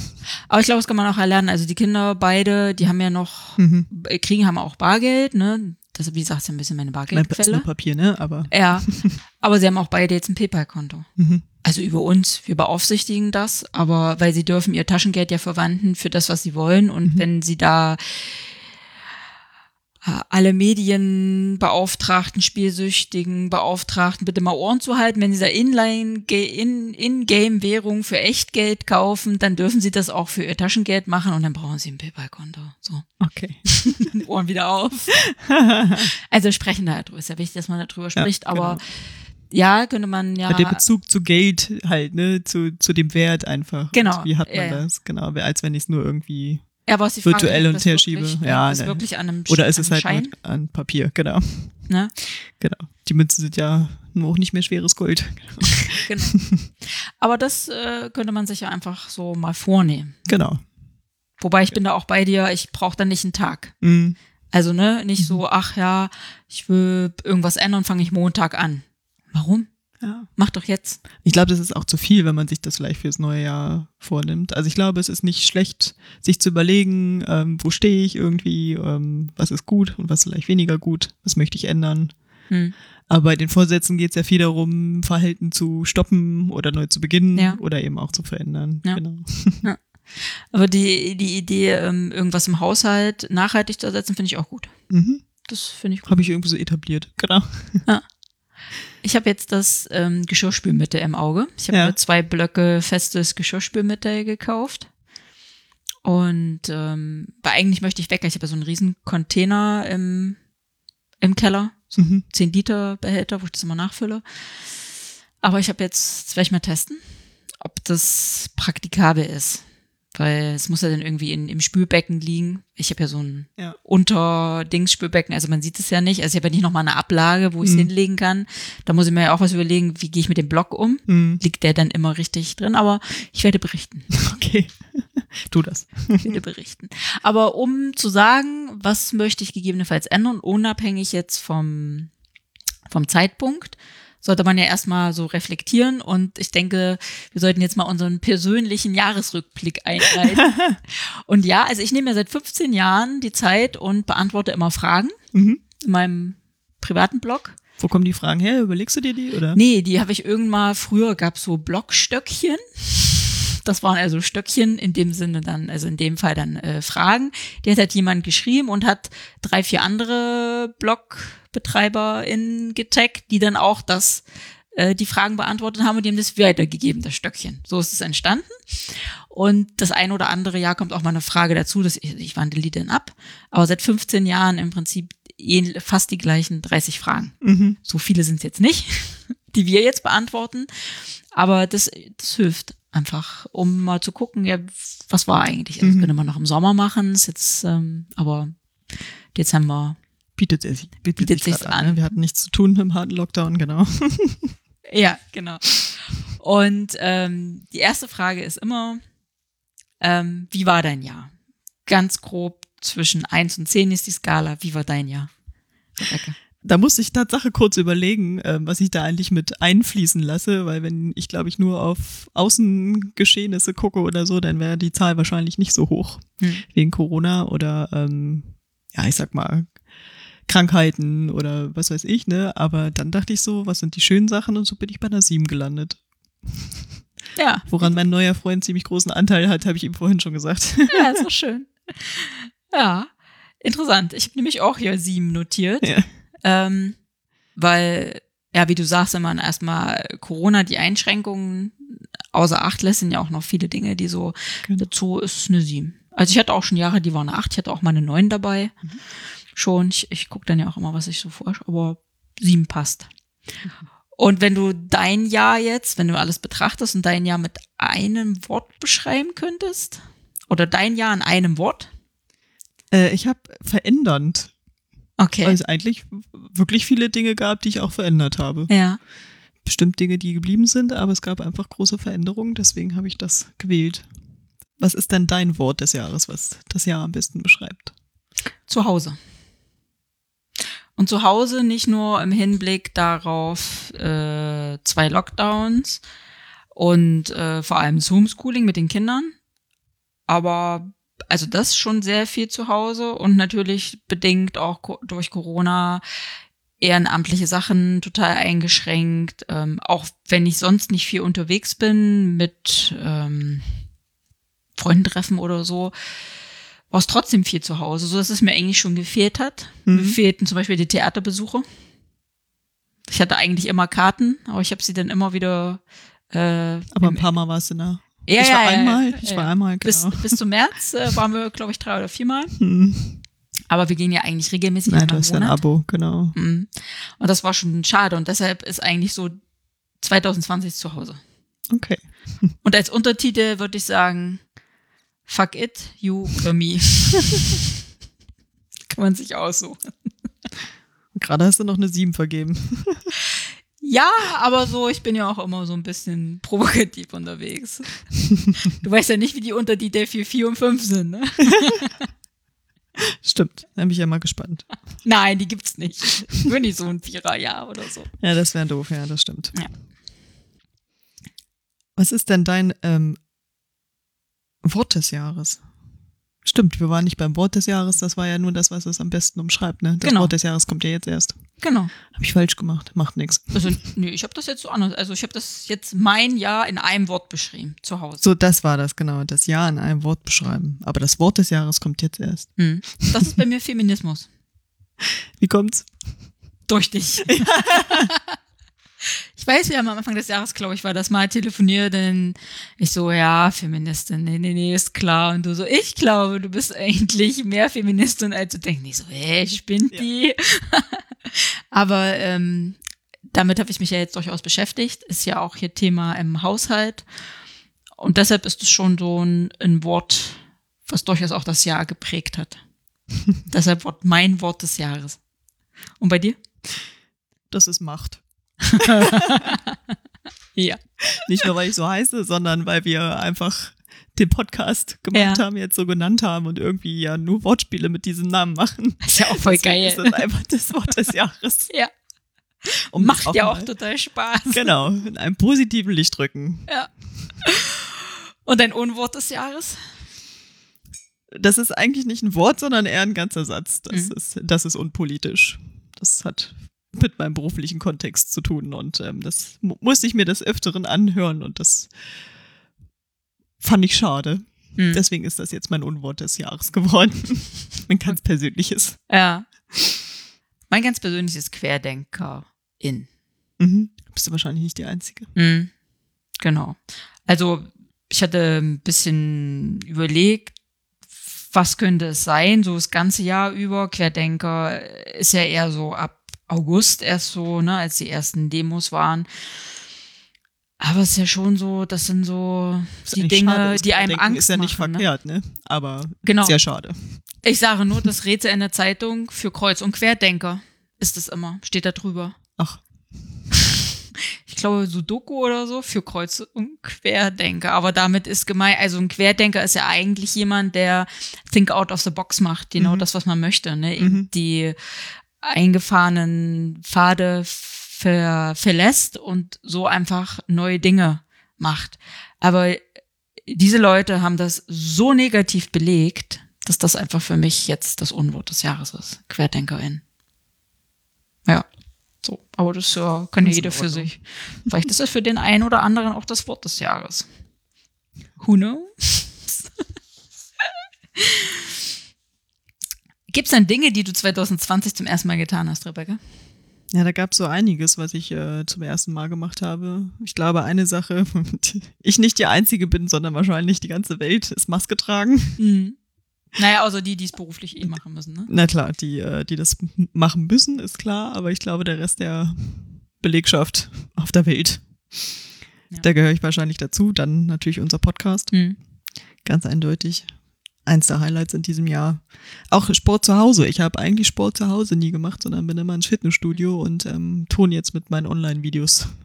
aber ich glaube, das kann man auch erlernen. Also die Kinder beide, die haben ja noch, mhm. kriegen haben auch Bargeld, ne? Das, wie gesagt, ist ja ein bisschen meine Bargeldquelle. Mein Papier, ne? Aber. Ja. [laughs] Aber sie haben auch beide jetzt ein PayPal-Konto. Mhm. Also über uns, wir beaufsichtigen das, aber weil sie dürfen ihr Taschengeld ja verwenden für das, was sie wollen. Und mhm. wenn sie da äh, alle Medienbeauftragten, Spielsüchtigen, Beauftragten bitte mal Ohren zu halten. Wenn sie da Inline, In-Game-Währung für Echtgeld kaufen, dann dürfen sie das auch für ihr Taschengeld machen und dann brauchen sie ein PayPal-Konto. So. Okay. [laughs] Ohren wieder auf. [laughs] also sprechen da drüber. Ist ja wichtig, dass man darüber spricht, ja, aber genau. ja, könnte man ja. Der Bezug zu Geld halt, ne, zu, zu dem Wert einfach. Genau. Und wie hat man ja, das? Genau, als wenn ich es nur irgendwie ja, aber die Frage, virtuell und her schiebe. Ja, ist wirklich an einem Oder ist es halt Schein? an Papier, genau. Ne? Genau. Die Münzen sind ja nur auch nicht mehr schweres Gold. [laughs] genau. Aber das äh, könnte man sich ja einfach so mal vornehmen. Genau. Wobei ich bin da auch bei dir, ich brauche dann nicht einen Tag. Mhm. Also, ne, nicht so, ach ja, ich will irgendwas ändern, fange ich Montag an. Warum? Ja. Mach doch jetzt. Ich glaube, das ist auch zu viel, wenn man sich das vielleicht fürs neue Jahr vornimmt. Also ich glaube, es ist nicht schlecht, sich zu überlegen, ähm, wo stehe ich irgendwie, ähm, was ist gut und was vielleicht weniger gut, was möchte ich ändern. Hm. Aber bei den Vorsätzen geht es ja viel darum, Verhalten zu stoppen oder neu zu beginnen ja. oder eben auch zu verändern. Ja. Genau. Ja. Aber die, die Idee, ähm, irgendwas im Haushalt nachhaltig zu ersetzen, finde ich auch gut. Mhm. Das finde ich gut. Habe ich irgendwie so etabliert, genau. Ja. Ich habe jetzt das ähm, Geschirrspülmittel im Auge. Ich habe ja. zwei Blöcke festes Geschirrspülmittel gekauft. Und ähm, weil eigentlich möchte ich weg. Ich habe ja so einen riesen Container im, im Keller, so mhm. 10 Liter Behälter, wo ich das immer nachfülle. Aber ich habe jetzt, das werde ich mal testen, ob das praktikabel ist weil es muss ja dann irgendwie in, im Spülbecken liegen. Ich habe ja so ein ja. Unterdings-Spülbecken, also man sieht es ja nicht. Also ich habe ja nicht nochmal eine Ablage, wo ich es mhm. hinlegen kann. Da muss ich mir ja auch was überlegen, wie gehe ich mit dem Block um? Mhm. Liegt der dann immer richtig drin? Aber ich werde berichten. [laughs] Okay, [laughs] tu das. Ich werde berichten. Aber um zu sagen, was möchte ich gegebenenfalls ändern, unabhängig jetzt vom, vom Zeitpunkt, sollte man ja erstmal so reflektieren und ich denke, wir sollten jetzt mal unseren persönlichen Jahresrückblick einleiten. [laughs] und ja, also ich nehme ja seit 15 Jahren die Zeit und beantworte immer Fragen mhm. in meinem privaten Blog. Wo kommen die Fragen her? Überlegst du dir die, oder? Nee, die habe ich irgendwann früher gab so Blogstöckchen. Das waren also Stöckchen, in dem Sinne dann, also in dem Fall dann äh, Fragen. Die hat halt jemand geschrieben und hat drei, vier andere BlogbetreiberInnen getaggt, die dann auch das äh, die Fragen beantwortet haben und die haben das weitergegeben, das Stöckchen. So ist es entstanden. Und das ein oder andere Jahr kommt auch mal eine Frage dazu, dass ich, ich wandle die denn ab. Aber seit 15 Jahren im Prinzip fast die gleichen 30 Fragen. Mhm. So viele sind es jetzt nicht, [laughs] die wir jetzt beantworten. Aber das, das hilft einfach, um mal zu gucken, ja, was war eigentlich? Also, das mhm. könnte man noch im Sommer machen, ist jetzt, ähm, aber Dezember bietet, es, bietet, bietet sich an. an. Ne? Wir hatten nichts zu tun im harten Lockdown, genau. [laughs] ja, genau. Und ähm, die erste Frage ist immer, ähm, wie war dein Jahr? Ganz grob zwischen eins und zehn ist die Skala. Wie war dein Jahr? Rebecca? Da muss ich Tatsache kurz überlegen, äh, was ich da eigentlich mit einfließen lasse, weil wenn ich, glaube ich, nur auf Außengeschehnisse gucke oder so, dann wäre die Zahl wahrscheinlich nicht so hoch hm. wegen Corona oder ähm, ja, ich sag mal Krankheiten oder was weiß ich, ne? Aber dann dachte ich so, was sind die schönen Sachen und so bin ich bei einer 7 gelandet. [laughs] Ja. Woran mein neuer Freund ziemlich großen Anteil hat, habe ich ihm vorhin schon gesagt. [laughs] Ja, ist doch [laughs] schön. Ja, interessant. Ich habe nämlich auch hier sieben notiert. Ja. Ähm, weil, ja, wie du sagst, wenn man erstmal Corona, die Einschränkungen außer Acht lässt, sind ja auch noch viele Dinge, die so genau. dazu ist eine sieben. Also ich hatte auch schon Jahre, die waren eine acht, ich hatte auch mal eine neun dabei. Mhm. Schon. Ich, ich gucke dann ja auch immer, was ich so vorstelle, aber sieben passt. Mhm. Und wenn du dein Jahr jetzt, wenn du alles betrachtest und dein Jahr mit einem Wort beschreiben könntest, oder dein Jahr in einem Wort? Äh, ich habe verändernd. Okay. Weil es eigentlich wirklich viele Dinge gab, die ich auch verändert habe. Ja. bestimmt Dinge, die geblieben sind, aber es gab einfach große Veränderungen, deswegen habe ich das gewählt. Was ist denn dein Wort des Jahres, was das Jahr am besten beschreibt? Zu Hause. Und zu Hause nicht nur im Hinblick darauf äh, zwei Lockdowns und äh, vor allem das Homeschooling mit den Kindern, aber also das schon sehr viel zu Hause und natürlich bedingt auch durch Corona ehrenamtliche Sachen total eingeschränkt. Ähm, auch wenn ich sonst nicht viel unterwegs bin mit ähm, Freunden treffen oder so, war es trotzdem viel zu Hause, so dass es mir eigentlich schon gefehlt hat. Mhm. Mir fehlten zum Beispiel die Theaterbesuche. Ich hatte eigentlich immer Karten, aber ich habe sie dann immer wieder. Äh, aber ein paar Mal warst du da. Ja, ich war ja, einmal, ja, ich war einmal, genau. Bis, bis zum März äh, waren wir, glaube ich, drei oder viermal. Hm. Aber wir gehen ja eigentlich regelmäßig. Nein, du hast ja ein Abo, genau. Mhm. Und das war schon schade und deshalb ist eigentlich so 2020 zu Hause. Okay. Und als Untertitel würde ich sagen, fuck it, you or me. [laughs] Kann man sich aussuchen. Gerade hast du noch eine 7 vergeben. [laughs] Ja, aber so, ich bin ja auch immer so ein bisschen provokativ unterwegs. [laughs] Du weißt ja nicht, wie die unter die Delphi 4 und 5 sind, ne? [laughs] Stimmt, da bin ich ja mal gespannt. Nein, die gibt's nicht. Ich bin nicht so ein Viererjahr oder so. Ja, das wäre doof, ja, das stimmt. Ja. Was ist denn dein ähm, Wort des Jahres? Stimmt, wir waren nicht beim Wort des Jahres, das war ja nur das, was es am besten umschreibt, ne? Das Genau. Wort des Jahres kommt ja jetzt erst. Genau. Habe ich falsch gemacht, macht nichts. Also, nee, ich habe das jetzt so anders. Also, ich habe das jetzt mein Jahr in einem Wort beschrieben, zu Hause. So, das war das, genau. Das Jahr in einem Wort beschreiben. Aber das Wort des Jahres kommt jetzt erst. Hm. Das ist bei mir Feminismus. Wie kommt's? Durch dich. [laughs] [laughs] Ich weiß, wir haben am Anfang des Jahres, glaube ich, war das mal telefoniert, denn ich so, ja, Feministin, nee, nee, nee, ist klar. Und du so, ich glaube, du bist eigentlich mehr Feministin, als du denkst. Ich so, hä, spinnt die? [laughs] Aber ähm, damit habe ich mich ja jetzt durchaus beschäftigt. Ist ja auch hier Thema im Haushalt. Und deshalb ist es schon so ein, ein Wort, was durchaus auch das Jahr geprägt hat. [laughs] deshalb Wort mein Wort des Jahres. Und bei dir? Das ist Macht. [laughs] Ja. Nicht nur, weil ich so heiße, sondern weil wir einfach den Podcast gemacht Ja. haben, jetzt so genannt haben und irgendwie ja nur Wortspiele mit diesem Namen machen. Ist ja auch voll Deswegen geil. Ist das einfach das Wort des Jahres. Ja. Um Macht das ja auch total Spaß. Genau, in einem positiven Licht rücken. Ja. Und dein Unwort des Jahres? Das ist eigentlich nicht ein Wort, sondern eher ein ganzer Satz. Das, Mhm. ist, das ist unpolitisch. Das hat mit meinem beruflichen Kontext zu tun und ähm, das mu musste ich mir des Öfteren anhören und das fand ich schade. Hm. Deswegen ist das jetzt mein Unwort des Jahres geworden. [laughs] ein ganz persönliches. Ja. Mein ganz persönliches Querdenker-In. Mhm. Bist du wahrscheinlich nicht die Einzige. Mhm. Genau. Also, ich hatte ein bisschen überlegt, was könnte es sein, so das ganze Jahr über. Querdenker ist ja eher so ab August erst so, ne, als die ersten Demos waren. Aber es ist ja schon so, das sind so Was die Dinge, schade die einem Denken Angst ist ja nicht machen. Ne? verkehrt, ne? Aber Genau. sehr schade. Ich sage nur, das Rätsel in der Zeitung für Kreuz- und Querdenker ist es immer, steht da drüber. Ach, Ich glaube Sudoku oder so für Kreuz- und Querdenker. Aber damit ist gemeint, also ein Querdenker ist ja eigentlich jemand, der think out of the box macht, genau Mhm. das, was man möchte. Ne? Mhm. Die eingefahrenen Pfade ver verlässt und so einfach neue Dinge macht. Aber diese Leute haben das so negativ belegt, dass das einfach für mich jetzt das Unwort des Jahres ist. Querdenkerin. Ja. So, aber das ja, kann ja Ist in jeder für sich. Vielleicht ist es für den einen oder anderen auch das Wort des Jahres. Who knows? [laughs] Gibt es denn Dinge, die du 2020 zum ersten Mal getan hast, Rebecca? Ja, da gab es so einiges, was ich äh, zum ersten Mal gemacht habe. Ich glaube, eine Sache, [laughs] ich nicht die Einzige bin, sondern wahrscheinlich die ganze Welt, ist Maske tragen. Mhm. Naja, außer die, die es beruflich eh machen müssen, ne? Na klar, die, äh, die das machen müssen, ist klar, aber ich glaube, der Rest der Belegschaft auf der Welt, Ja. da gehöre ich wahrscheinlich dazu. Dann natürlich unser Podcast, Mhm. ganz eindeutig. Eins der Highlights in diesem Jahr. Auch Sport zu Hause. Ich habe eigentlich Sport zu Hause nie gemacht, sondern bin immer ins Fitnessstudio und ähm, tun jetzt mit meinen Online-Videos. [laughs]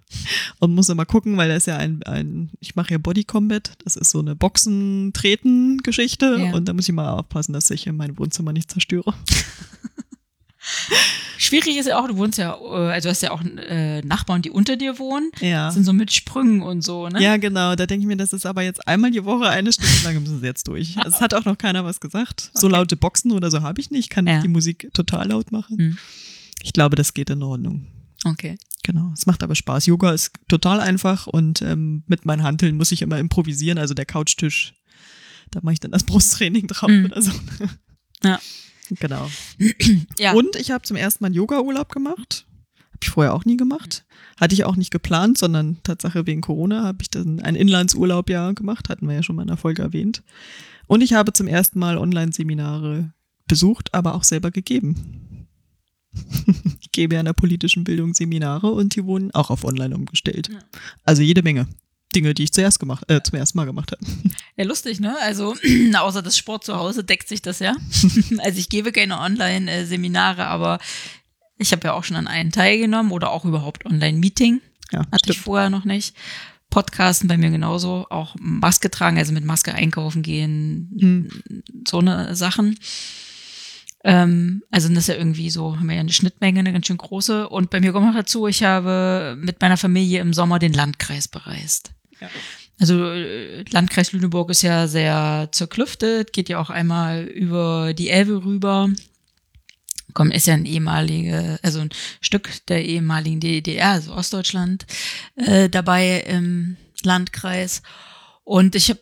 Und muss immer gucken, weil da ist ja ein, ein ich mache ja Body Combat, das ist so eine Boxen-Treten-Geschichte ja. und da muss ich mal aufpassen, dass ich mein Wohnzimmer nicht zerstöre. [laughs] Schwierig ist ja auch, du wohnst ja, äh, also hast ja auch äh, Nachbarn, die unter dir wohnen. Ja. Sind so mit Sprüngen und so, ne? Ja, genau. Da denke ich mir, das ist aber jetzt einmal die Woche eine Stunde lang müssen sie jetzt durch. Also, es hat auch noch keiner was gesagt. So laute Boxen oder so habe ich nicht. Kann ja. die Musik total laut machen. Hm. Ich glaube, das geht in Ordnung. Okay. Genau, es macht aber Spaß. Yoga ist total einfach und ähm, mit meinen Hanteln muss ich immer improvisieren. Also der Couchtisch, da mache ich dann das Brusttraining drauf mhm. oder so. Ja. Genau. ja. Und ich habe zum ersten Mal einen Yoga-Urlaub gemacht. Habe ich vorher auch nie gemacht. Hatte ich auch nicht geplant, sondern Tatsache wegen Corona habe ich dann einen Inlandsurlaub ja gemacht. Hatten wir ja schon mal in der Folge erwähnt. Und ich habe zum ersten Mal Online-Seminare besucht, aber auch selber gegeben. [laughs] ich gebe ja in der politischen Bildung Seminare und die wurden auch auf Online umgestellt. Ja. Also jede Menge. Dinge, die ich zuerst gemacht, äh, zum ersten Mal gemacht habe. Ja, lustig, ne? Also [clears throat] außer das Sport zu Hause deckt sich das ja. [laughs] also ich gebe keine Online-Seminare, aber ich habe ja auch schon an einen teilgenommen oder auch überhaupt Online-Meeting. Ja, Hatte stimmt. ich vorher noch nicht. Podcasten bei mir genauso, auch Maske tragen, also mit Maske einkaufen gehen, hm. so eine Sachen. Ähm, also das ist ja irgendwie so, haben wir ja eine Schnittmenge, eine ganz schön große. Und bei mir kommt noch dazu, ich habe mit meiner Familie im Sommer den Landkreis bereist. Also äh, Landkreis Lüneburg ist ja sehr zerklüftet, geht ja auch einmal über die Elbe rüber. Komm, ist ja ein ehemalige, also ein Stück der ehemaligen DDR, also Ostdeutschland, äh, dabei im Landkreis. Und ich habe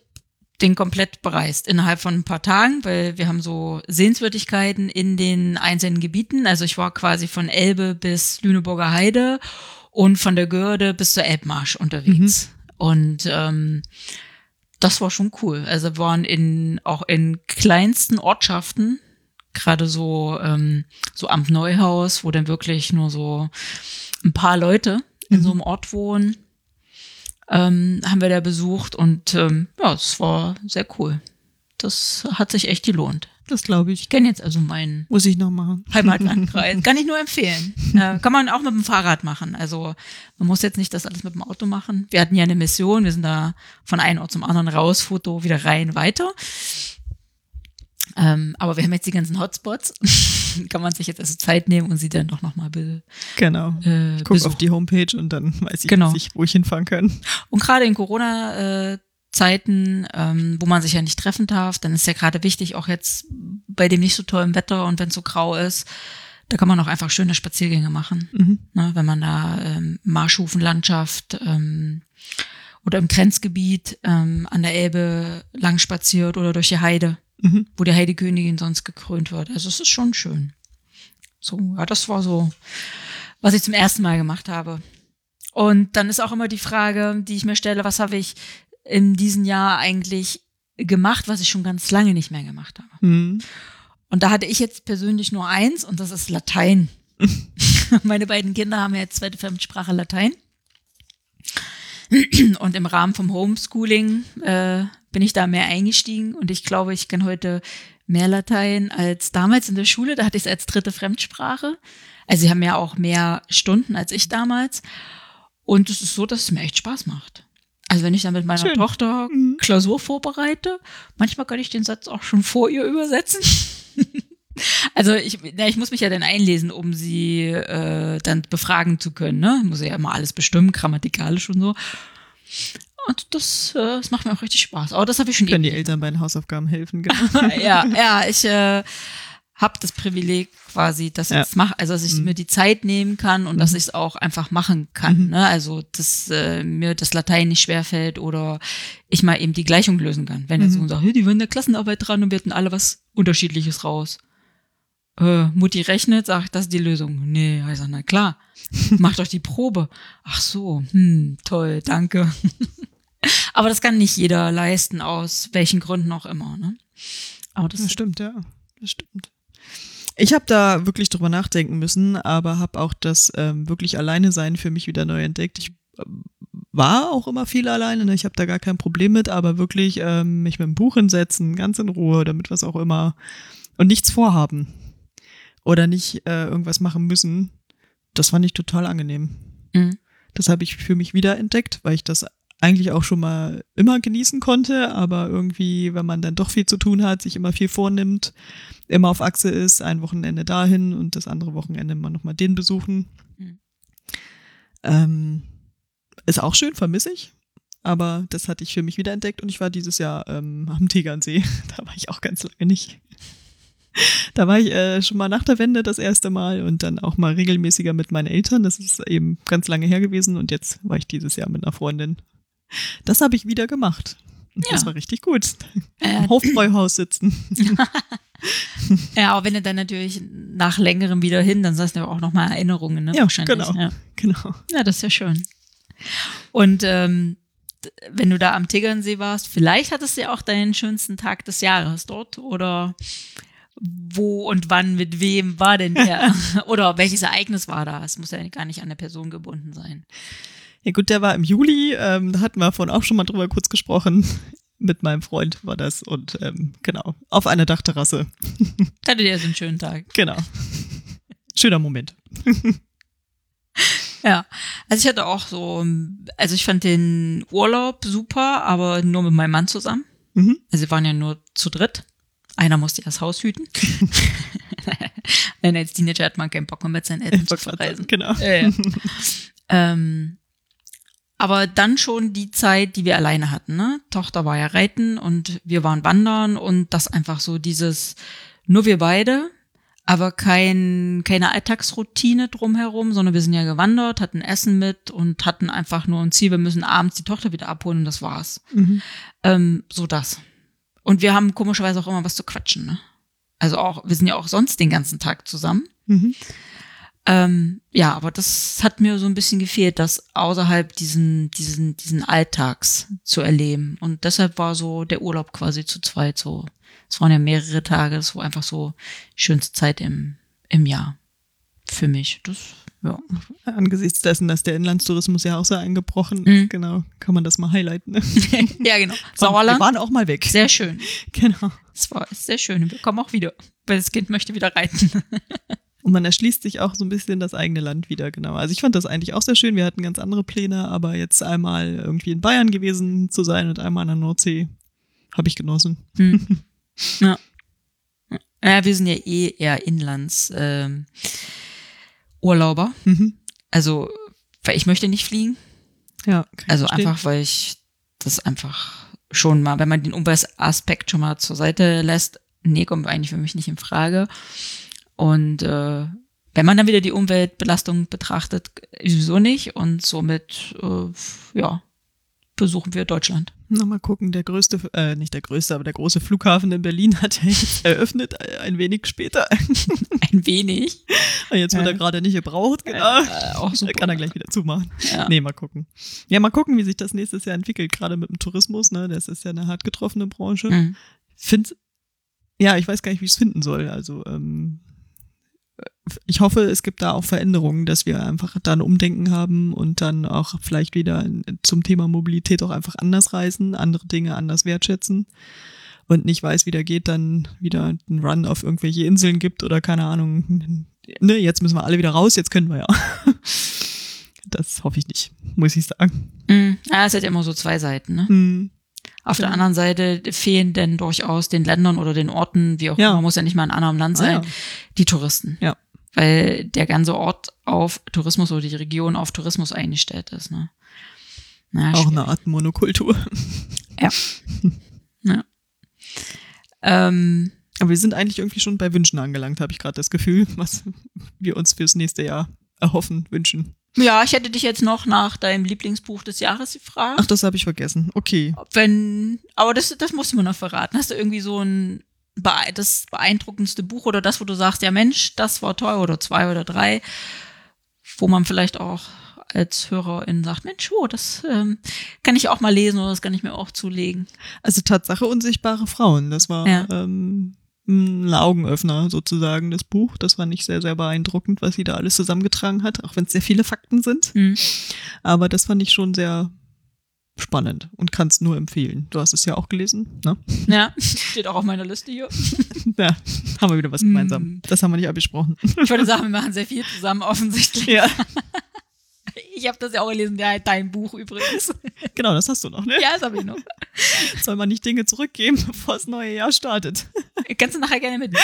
den komplett bereist innerhalb von ein paar Tagen, weil wir haben so Sehenswürdigkeiten in den einzelnen Gebieten. Also ich war quasi von Elbe bis Lüneburger Heide und von der Görde bis zur Elbmarsch unterwegs. Mhm. Und ähm, das war schon cool. Also wir waren in auch in kleinsten Ortschaften, gerade so so so Amt Neuhaus, wo dann wirklich nur so ein paar Leute in so mhm. einem Ort wohnen, ähm, haben wir da besucht und ähm, ja, es war sehr cool. Das hat sich echt gelohnt. Das glaube ich. Ich kenne jetzt also meinen. Muss ich noch machen. Heimatlandkreis. [laughs] Kann ich nur empfehlen. Äh, kann man auch mit dem Fahrrad machen. Also man muss jetzt nicht das alles mit dem Auto machen. Wir hatten ja eine Mission. Wir sind da von einem Ort zum anderen raus, Foto wieder rein, weiter. Ähm, aber wir haben jetzt die ganzen Hotspots. [laughs] kann man sich jetzt also Zeit nehmen und sie dann doch nochmal be Genau. Äh, Guck besuchen. auf die Homepage und dann weiß ich, genau. ich wo ich hinfahren kann. Und gerade in Corona äh, Zeiten, ähm, wo man sich ja nicht treffen darf, dann ist ja gerade wichtig, auch jetzt bei dem nicht so tollen Wetter und wenn es so grau ist, da kann man auch einfach schöne Spaziergänge machen. Mhm. Ne, wenn man da ähm, Marschufenlandschaft ähm, oder im Grenzgebiet ähm, an der Elbe lang spaziert oder durch die Heide, mhm. wo die Heidekönigin sonst gekrönt wird. Also es ist schon schön. So, ja, das war so, was ich zum ersten Mal gemacht habe. Und dann ist auch immer die Frage, die ich mir stelle, was habe ich in diesem Jahr eigentlich gemacht, was ich schon ganz lange nicht mehr gemacht habe. Mhm. Und da hatte ich jetzt persönlich nur eins und das ist Latein. [laughs] Meine beiden Kinder haben ja jetzt zweite Fremdsprache Latein. Und im Rahmen vom Homeschooling äh, bin ich da mehr eingestiegen und ich glaube, ich kann heute mehr Latein als damals in der Schule. Da hatte ich es als dritte Fremdsprache. Also sie haben ja auch mehr Stunden als ich damals. Und es ist so, dass es mir echt Spaß macht. Also wenn ich dann mit meiner Schön. Tochter mhm. Klausur vorbereite, manchmal kann ich den Satz auch schon vor ihr übersetzen. [laughs] also ich, na, ich muss mich ja dann einlesen, um sie äh, dann befragen zu können. Ne? Ich muss ja immer alles bestimmen, grammatikalisch und so. Und das, äh, das macht mir auch richtig Spaß. Aber das habe ich schon. Können die Eltern bei den Hausaufgaben helfen? Genau. [laughs] ja, ja, ich äh, habe das Privileg quasi, dass ja. ich es mache, also dass ich mhm. mir die Zeit nehmen kann und mhm. dass ich es auch einfach machen kann. Mhm. Ne? Also dass äh, mir das Latein nicht schwerfällt oder ich mal eben die Gleichung lösen kann. Wenn er so sagt, hey, die wollen der Klassenarbeit dran und wir hatten alle was Unterschiedliches raus. Äh, Mutti rechnet, sagt, das ist die Lösung. Nee, ich sage, na klar, [laughs] mach doch die Probe. Ach so, hm, toll, danke. [laughs] Aber das kann nicht jeder leisten, aus welchen Gründen auch immer. Ne? Aber das, das stimmt, ja. Das stimmt. Ich habe da wirklich drüber nachdenken müssen, aber habe auch das ähm, wirklich alleine sein für mich wieder neu entdeckt. Ich war auch immer viel alleine. Ne? Ich habe da gar kein Problem mit, aber wirklich ähm, mich mit dem Buch hinsetzen, ganz in Ruhe, damit was auch immer und nichts vorhaben oder nicht äh, irgendwas machen müssen, das fand ich total angenehm. Mhm. Das habe ich für mich wiederentdeckt, weil ich das eigentlich auch schon mal immer genießen konnte, aber irgendwie, wenn man dann doch viel zu tun hat, sich immer viel vornimmt, immer auf Achse ist, ein Wochenende dahin und das andere Wochenende mal nochmal den besuchen. Mhm. Ähm, ist auch schön, vermisse ich. Aber das hatte ich für mich wiederentdeckt und ich war dieses Jahr ähm, am Tegernsee. [laughs] Da war ich auch ganz lange nicht. [laughs] Da war ich äh, schon mal nach der Wende das erste Mal und dann auch mal regelmäßiger mit meinen Eltern. Das ist eben ganz lange her gewesen und jetzt war ich dieses Jahr mit einer Freundin. Das habe ich wieder gemacht. Ja. Das war richtig gut. Äh, Im Hofbräuhaus sitzen. [laughs] ja, aber wenn du dann natürlich nach längerem wieder hin, dann sagst du auch nochmal Erinnerungen, ne? Ja, genau. Ja. genau. Ja, das ist ja schön. Und ähm, wenn du da am Tegernsee warst, vielleicht hattest du ja auch deinen schönsten Tag des Jahres dort oder wo und wann mit wem war denn der? [laughs] Oder welches Ereignis war da? Es muss ja gar nicht an der Person gebunden sein. Ja gut, der war im Juli, ähm, da hatten wir vorhin auch schon mal drüber kurz gesprochen. [laughs] Mit meinem Freund war das und ähm, genau, auf einer Dachterrasse. [laughs] Hattet ihr so einen schönen Tag. Genau. Schöner Moment. [laughs] Ja, also ich hatte auch so, also ich fand den Urlaub super, aber nur mit meinem Mann zusammen. Mhm. Also wir waren ja nur zu dritt. Einer musste das Haus hüten. Nein, als Teenager hat man keinen Bock mehr mit seinen Eltern zu verreisen. Genau. Ja, ja. ähm, aber dann schon die Zeit, die wir alleine hatten. Ne? Tochter war ja reiten und wir waren wandern und das einfach so dieses, nur wir beide, aber kein, keine Alltagsroutine drumherum, sondern wir sind ja gewandert, hatten Essen mit und hatten einfach nur ein Ziel, wir müssen abends die Tochter wieder abholen und das war's. Mhm. Ähm, so das. Und wir haben komischerweise auch immer was zu quatschen. Ne? Also auch, wir sind ja auch sonst den ganzen Tag zusammen. Mhm. Ähm, ja, aber das hat mir so ein bisschen gefehlt, das außerhalb diesen, diesen, diesen Alltags zu erleben. Und deshalb war so der Urlaub quasi zu zweit so. Es waren ja mehrere Tage, das war einfach so schönste Zeit im, im Jahr. Für mich. Das ja. Angesichts dessen, dass der Inlandstourismus ja auch so eingebrochen ist, mhm. genau, kann man das mal highlighten. Ne? [laughs] ja, genau. Sauerland. Wir waren auch mal weg. Sehr schön. [laughs] Genau. Es war sehr schön. Wir kommen auch wieder, weil das Kind möchte wieder reiten. [laughs] Und man erschließt sich auch so ein bisschen das eigene Land wieder, genau. Also ich fand das eigentlich auch sehr schön. Wir hatten ganz andere Pläne, aber jetzt einmal irgendwie in Bayern gewesen zu sein und einmal an der Nordsee habe ich genossen. Hm. [laughs] Ja. ja, wir sind ja eh eher Inlands. Ähm Urlauber. Mhm. Also, weil ich möchte nicht fliegen. Ja. Also verstehen. einfach, weil ich das einfach schon mal, wenn man den Umweltaspekt schon mal zur Seite lässt, nee, kommt eigentlich für mich nicht in Frage. Und äh, wenn man dann wieder die Umweltbelastung betrachtet, sowieso nicht. Und somit, äh, ja, besuchen wir Deutschland. Na, mal gucken, der größte, äh, nicht der größte, aber der große Flughafen in Berlin hat ja jetzt [laughs] eröffnet, äh, ein wenig später. [laughs] ein wenig? Jetzt wird ja. er gerade nicht gebraucht, genau. Äh, auch super. Kann er gleich wieder zumachen. Ja. Nee, mal gucken. Ja, mal gucken, wie sich das nächstes Jahr entwickelt, gerade mit dem Tourismus, ne? Das ist ja eine hart getroffene Branche. Mhm. Find, ja, ich weiß gar nicht, wie ich es finden soll. Also, ähm, ich hoffe, es gibt da auch Veränderungen, dass wir einfach dann Umdenken haben und dann auch vielleicht wieder zum Thema Mobilität auch einfach anders reisen, andere Dinge anders wertschätzen und nicht weiß, wie der geht, dann wieder einen Run auf irgendwelche Inseln gibt oder keine Ahnung. Ne, jetzt müssen wir alle wieder raus, jetzt können wir ja. [laughs] Das hoffe ich nicht, muss ich sagen. Mm, ja, es hat immer so zwei Seiten, ne? Mm. Auf ja. der anderen Seite fehlen denn durchaus den Ländern oder den Orten, wie auch ja. immer, muss ja nicht mal ein anderem Land sein, ah, ja. die Touristen. Ja. Weil der ganze Ort auf Tourismus oder die Region auf Tourismus eingestellt ist. Ne? Na, auch eine Art Monokultur. Ja. ja. Ähm, Aber wir sind eigentlich irgendwie schon bei Wünschen angelangt, habe ich gerade das Gefühl, was wir uns fürs nächste Jahr erhoffen, wünschen. Ja, ich hätte dich jetzt noch nach deinem Lieblingsbuch des Jahres gefragt. Ach, das habe ich vergessen. Okay. Wenn, aber das, das musst du mir noch verraten. Hast du irgendwie so ein das beeindruckendste Buch oder das, wo du sagst, ja Mensch, das war toll oder zwei oder drei, wo man vielleicht auch als Hörerin sagt, Mensch, oh, das ähm, kann ich auch mal lesen oder das kann ich mir auch zulegen. Also Tatsache unsichtbare Frauen, das war ja. ähm, ein Augenöffner sozusagen, das Buch. Das war nicht sehr, sehr beeindruckend, was sie da alles zusammengetragen hat, auch wenn es sehr viele Fakten sind. Mhm. Aber das fand ich schon sehr spannend und kann es nur empfehlen. Du hast es ja auch gelesen, ne? Ja, [laughs] steht auch auf meiner Liste hier. ja, haben wir wieder was gemeinsam. Mm. Das haben wir nicht abgesprochen. Ich wollte sagen, wir machen sehr viel zusammen offensichtlich. Ja. [laughs] Ich habe das ja auch gelesen, ja, dein Buch übrigens. [laughs] Genau, das hast du noch, ne? Ja, das habe ich noch. Soll man nicht Dinge zurückgeben, bevor das neue Jahr startet? Kannst du nachher gerne mitnehmen.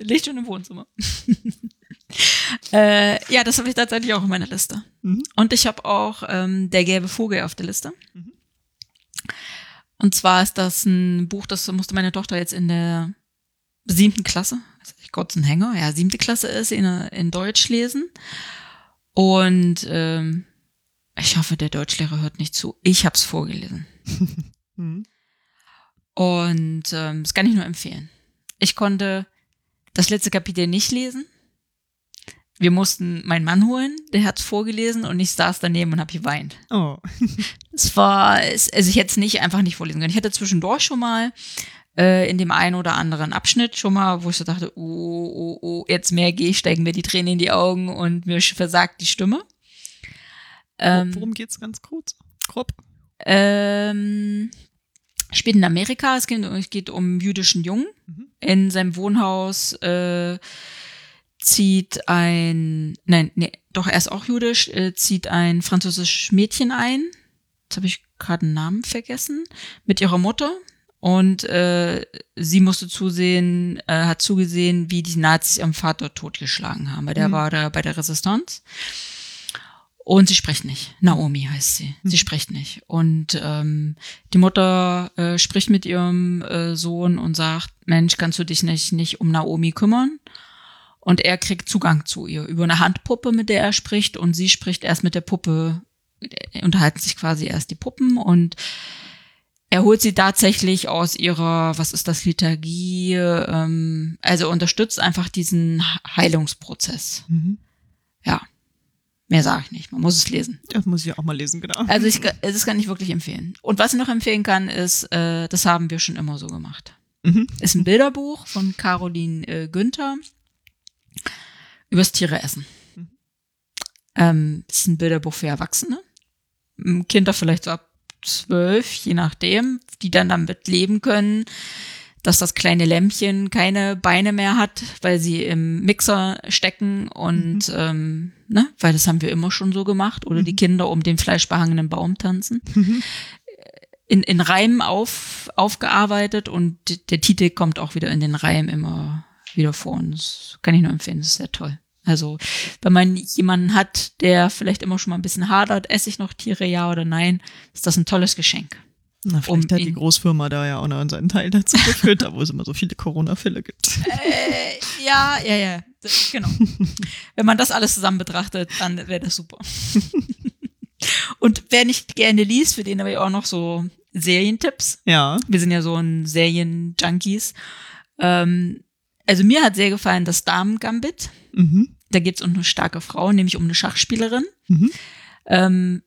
Liegt schon im Wohnzimmer. Äh, ja, das habe ich tatsächlich auch in meiner Liste. Mhm. Und ich habe auch ähm, Der gelbe Vogel auf der Liste. Mhm. Und zwar ist das ein Buch, das musste meine Tochter jetzt in der siebten Klasse, Gott, ein Hänger, ja, siebte Klasse ist, in, in Deutsch lesen. Und ähm, ich hoffe, der Deutschlehrer hört nicht zu. Ich habe es vorgelesen. [laughs] mhm. Und ähm, das kann ich nur empfehlen. Ich konnte das letzte Kapitel nicht lesen. Wir mussten meinen Mann holen, der hat es vorgelesen und ich saß daneben und habe geweint. Oh. [laughs] es war, also ich hätte es nicht einfach nicht vorlesen können. Ich hatte zwischendurch schon mal äh, in dem einen oder anderen Abschnitt schon mal, wo ich so dachte, oh, oh, oh, jetzt mehr gehe, steigen mir die Tränen in die Augen und mir versagt die Stimme. Ähm, Worum geht's ganz kurz? Grob? Ähm, spielt in Amerika. Es geht, es geht um jüdischen Jungen. Mhm. In seinem Wohnhaus äh, zieht ein, nein, nee, doch er ist auch jüdisch, äh, zieht ein französisches Mädchen ein. Jetzt habe ich gerade einen Namen vergessen. Mit ihrer Mutter. Und äh, sie musste zusehen, äh, hat zugesehen, wie die Nazis ihren Vater totgeschlagen haben, weil der mhm. war da bei der Resistance. Und sie spricht nicht. Naomi heißt sie. Sie mhm. spricht nicht. Und ähm, die Mutter äh, spricht mit ihrem äh, Sohn und sagt, Mensch, kannst du dich nicht, nicht um Naomi kümmern? Und er kriegt Zugang zu ihr über eine Handpuppe, mit der er spricht. Und sie spricht erst mit der Puppe, unterhalten sich quasi erst die Puppen. Und er holt sie tatsächlich aus ihrer, was ist das, Liturgie, ähm, also unterstützt einfach diesen Heilungsprozess. Mhm. Ja. Mehr sage ich nicht. Man muss es lesen. Das muss ich auch mal lesen, genau. Also ich, das kann ich wirklich empfehlen. Und was ich noch empfehlen kann, ist, äh, das haben wir schon immer so gemacht. Mhm. Ist ein Bilderbuch von Caroline äh, Günther übers Tiere essen. Mhm. Ähm, ist ein Bilderbuch für Erwachsene. Kinder vielleicht so ab zwölf, je nachdem, die dann damit leben können dass das kleine Lämpchen keine Beine mehr hat, weil sie im Mixer stecken und mhm. ähm, ne, weil das haben wir immer schon so gemacht oder mhm. die Kinder um den fleischbehangenen Baum tanzen. [laughs] Mhm. In, in Reimen auf, aufgearbeitet und der Titel kommt auch wieder in den Reimen immer wieder vor und das kann ich nur empfehlen, das ist sehr toll. Also, wenn man jemanden hat, der vielleicht immer schon mal ein bisschen hadert, esse ich noch Tiere, ja oder nein, ist das ein tolles Geschenk. Na, vielleicht um hat die Großfirma da ja auch noch seinen Teil dazu geführt, da wo es immer so viele Corona-Fälle gibt. Äh, ja, ja, ja, genau. Wenn man das alles zusammen betrachtet, dann wäre das super. Und wer nicht gerne liest, für den habe ich auch noch so Serientipps. Ja. Wir sind ja so ein Serien-Junkies. Ähm, also mir hat sehr gefallen das Damen-Gambit. Mhm. Da geht es um eine starke Frau, nämlich um eine Schachspielerin. Mhm. Ähm,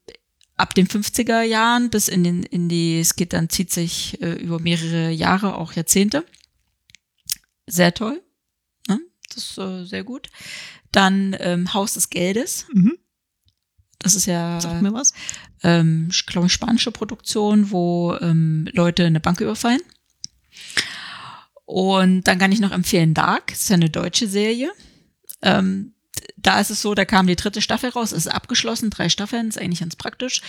ab den 50er Jahren bis in den, in die, es geht dann, zieht sich äh, über mehrere Jahre, auch Jahrzehnte. Sehr toll. Ne? Das ist äh, sehr gut. Dann ähm, Haus des Geldes. Mhm. Das ist ja, Sag mir was. Ähm, ich glaube, spanische Produktion, wo ähm, Leute eine Bank überfallen. Und dann kann ich noch empfehlen Dark, das ist ja eine deutsche Serie. Ähm, da ist es so, da kam die dritte Staffel raus, ist abgeschlossen, drei Staffeln, ist eigentlich ganz praktisch.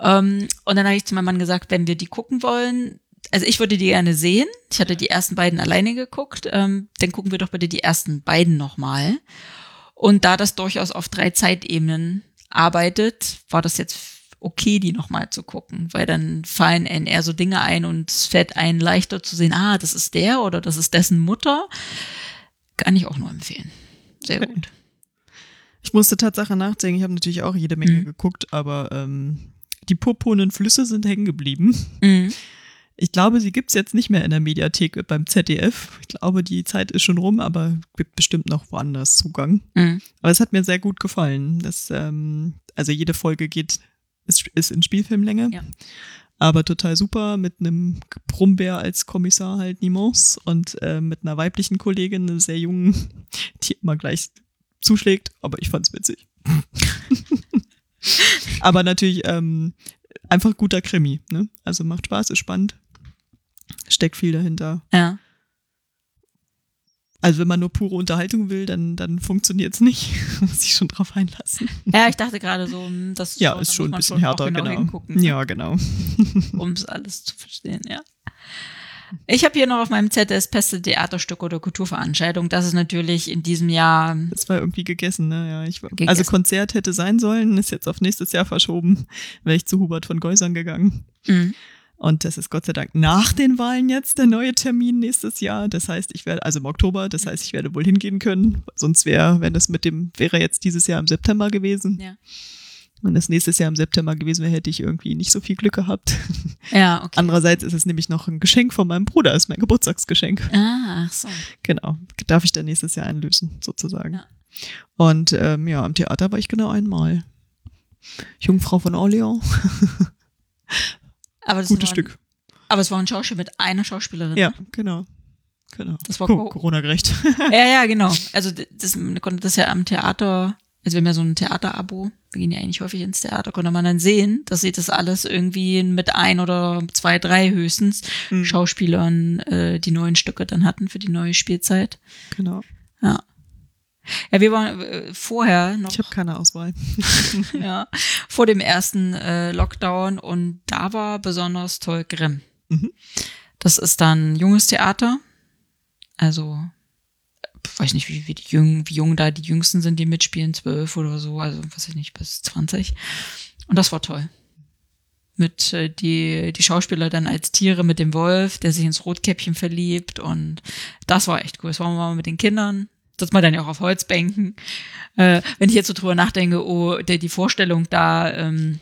Ähm, und dann habe ich zu meinem Mann gesagt, wenn wir die gucken wollen, also ich würde die gerne sehen. Ich hatte die ersten beiden alleine geguckt. Ähm, dann gucken wir doch bitte die ersten beiden nochmal. Und da das durchaus auf drei Zeitebenen arbeitet, war das jetzt okay, die nochmal zu gucken, weil dann fallen einen eher so Dinge ein und es fällt einen leichter zu sehen, ah, das ist der oder das ist dessen Mutter. Kann ich auch nur empfehlen. Sehr gut. Ich musste Tatsache nachdenken, ich habe natürlich auch jede Menge mhm. geguckt, aber ähm, die purpurnen Flüsse sind hängen geblieben. Mhm. Ich glaube, sie gibt's jetzt nicht mehr in der Mediathek beim ZDF. Ich glaube, die Zeit ist schon rum, aber gibt bestimmt noch woanders Zugang. Mhm. Aber es hat mir sehr gut gefallen. Das, ähm, also jede Folge geht, ist, ist in Spielfilmlänge. Ja. aber total super mit einem Brummbär als Kommissar halt Nimons und äh, mit einer weiblichen Kollegin, eine sehr jungen, [laughs] die immer gleich zuschlägt, aber ich fand's witzig. [laughs] aber natürlich ähm, einfach guter Krimi, ne? Also macht Spaß, ist spannend, steckt viel dahinter. Ja. Also wenn man nur pure Unterhaltung will, dann, dann funktioniert es nicht. [laughs] Muss ich schon drauf einlassen. Ja, ich dachte gerade so, hm, das ja, ist schon ein bisschen härter, genau. genau. Ja, genau. [laughs] um es alles zu verstehen, ja. Ich habe hier noch auf meinem das beste Theaterstück oder Kulturveranstaltung. Das ist natürlich in diesem Jahr. Das war irgendwie gegessen, ne? Ja, ich war, gegessen. Also Konzert hätte sein sollen, ist jetzt auf nächstes Jahr verschoben. Wäre ich zu Hubert von Geusern gegangen. Mhm. Und das ist Gott sei Dank nach den Wahlen jetzt der neue Termin nächstes Jahr. Das heißt, ich werde, also im Oktober, das heißt, ich werde wohl hingehen können. Sonst wäre, wenn es mit dem, wäre jetzt dieses Jahr im September gewesen. Ja. Wenn das nächstes Jahr im September gewesen wäre, hätte ich irgendwie nicht so viel Glück gehabt. Ja, okay. Andererseits ist es nämlich noch ein Geschenk von meinem Bruder, ist mein Geburtstagsgeschenk. Ah, ach so. Genau. Darf ich dann nächstes Jahr einlösen, sozusagen. Ja. Und ähm, ja, am Theater war ich genau einmal. Jungfrau von Orleans. [laughs] Aber das Gutes Stück. aber es war ein Schauspiel mit einer Schauspielerin. Ja, genau. Genau. Das war Co Corona-gerecht. [laughs] ja, ja, genau. [laughs] Also das, man konnte das ja am Theater, also wir haben ja so ein Theaterabo, wir gehen ja eigentlich häufig ins Theater, konnte man dann sehen, dass sie das alles irgendwie mit ein oder zwei, drei höchstens mhm. Schauspielern äh, die neuen Stücke dann hatten für die neue Spielzeit. Genau. Ja. Ja, wir waren äh, vorher noch. Ich habe keine Auswahl. [laughs] ja, vor dem ersten äh, Lockdown und da war besonders toll Grimm. Mhm. Das ist dann junges Theater. Also, weiß nicht, wie, wie, die jung, wie jung da die Jüngsten sind, die mitspielen, zwölf oder so, also weiß ich nicht, bis zwanzig. Und das war toll. Mit äh, die, die Schauspieler dann als Tiere mit dem Wolf, der sich ins Rotkäppchen verliebt und das war echt cool. Das waren wir mal mit den Kindern sitzt man dann ja auch auf Holzbänken. Äh, wenn ich jetzt so drüber nachdenke, oh, der, die Vorstellung da ähm,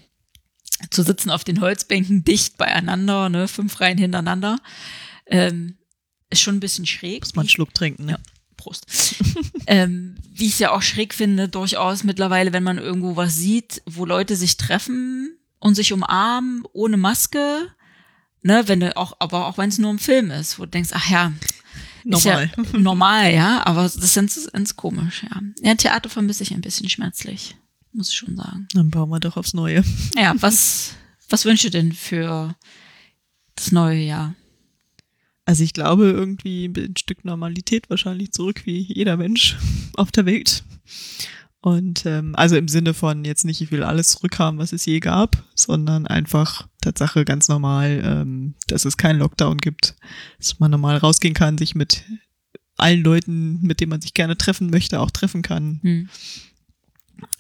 zu sitzen auf den Holzbänken dicht beieinander, ne, fünf Reihen hintereinander, ähm, ist schon ein bisschen schräg. Muss man einen Schluck trinken, ne? Ja. Prost. [laughs] ähm, wie ich es ja auch schräg finde, durchaus mittlerweile, wenn man irgendwo was sieht, wo Leute sich treffen und sich umarmen ohne Maske, ne, wenn du auch, aber auch wenn es nur ein Film ist, wo du denkst, ach ja, normal. Ja [laughs] [laughs] normal, ja, aber das ist ganz, komisch, ja. Ja, Theater vermisse ich ein bisschen schmerzlich, muss ich schon sagen. Dann bauen wir doch aufs Neue. [laughs] Ja, was, was wünschst du denn für das neue Jahr? Also ich glaube irgendwie ein Stück Normalität wahrscheinlich zurück wie jeder Mensch auf der Welt. Und ähm, also im Sinne von jetzt nicht, ich will alles zurückhaben, was es je gab, sondern einfach Tatsache ganz normal, ähm, dass es keinen Lockdown gibt, dass man normal rausgehen kann, sich mit allen Leuten, mit denen man sich gerne treffen möchte, auch treffen kann. Hm.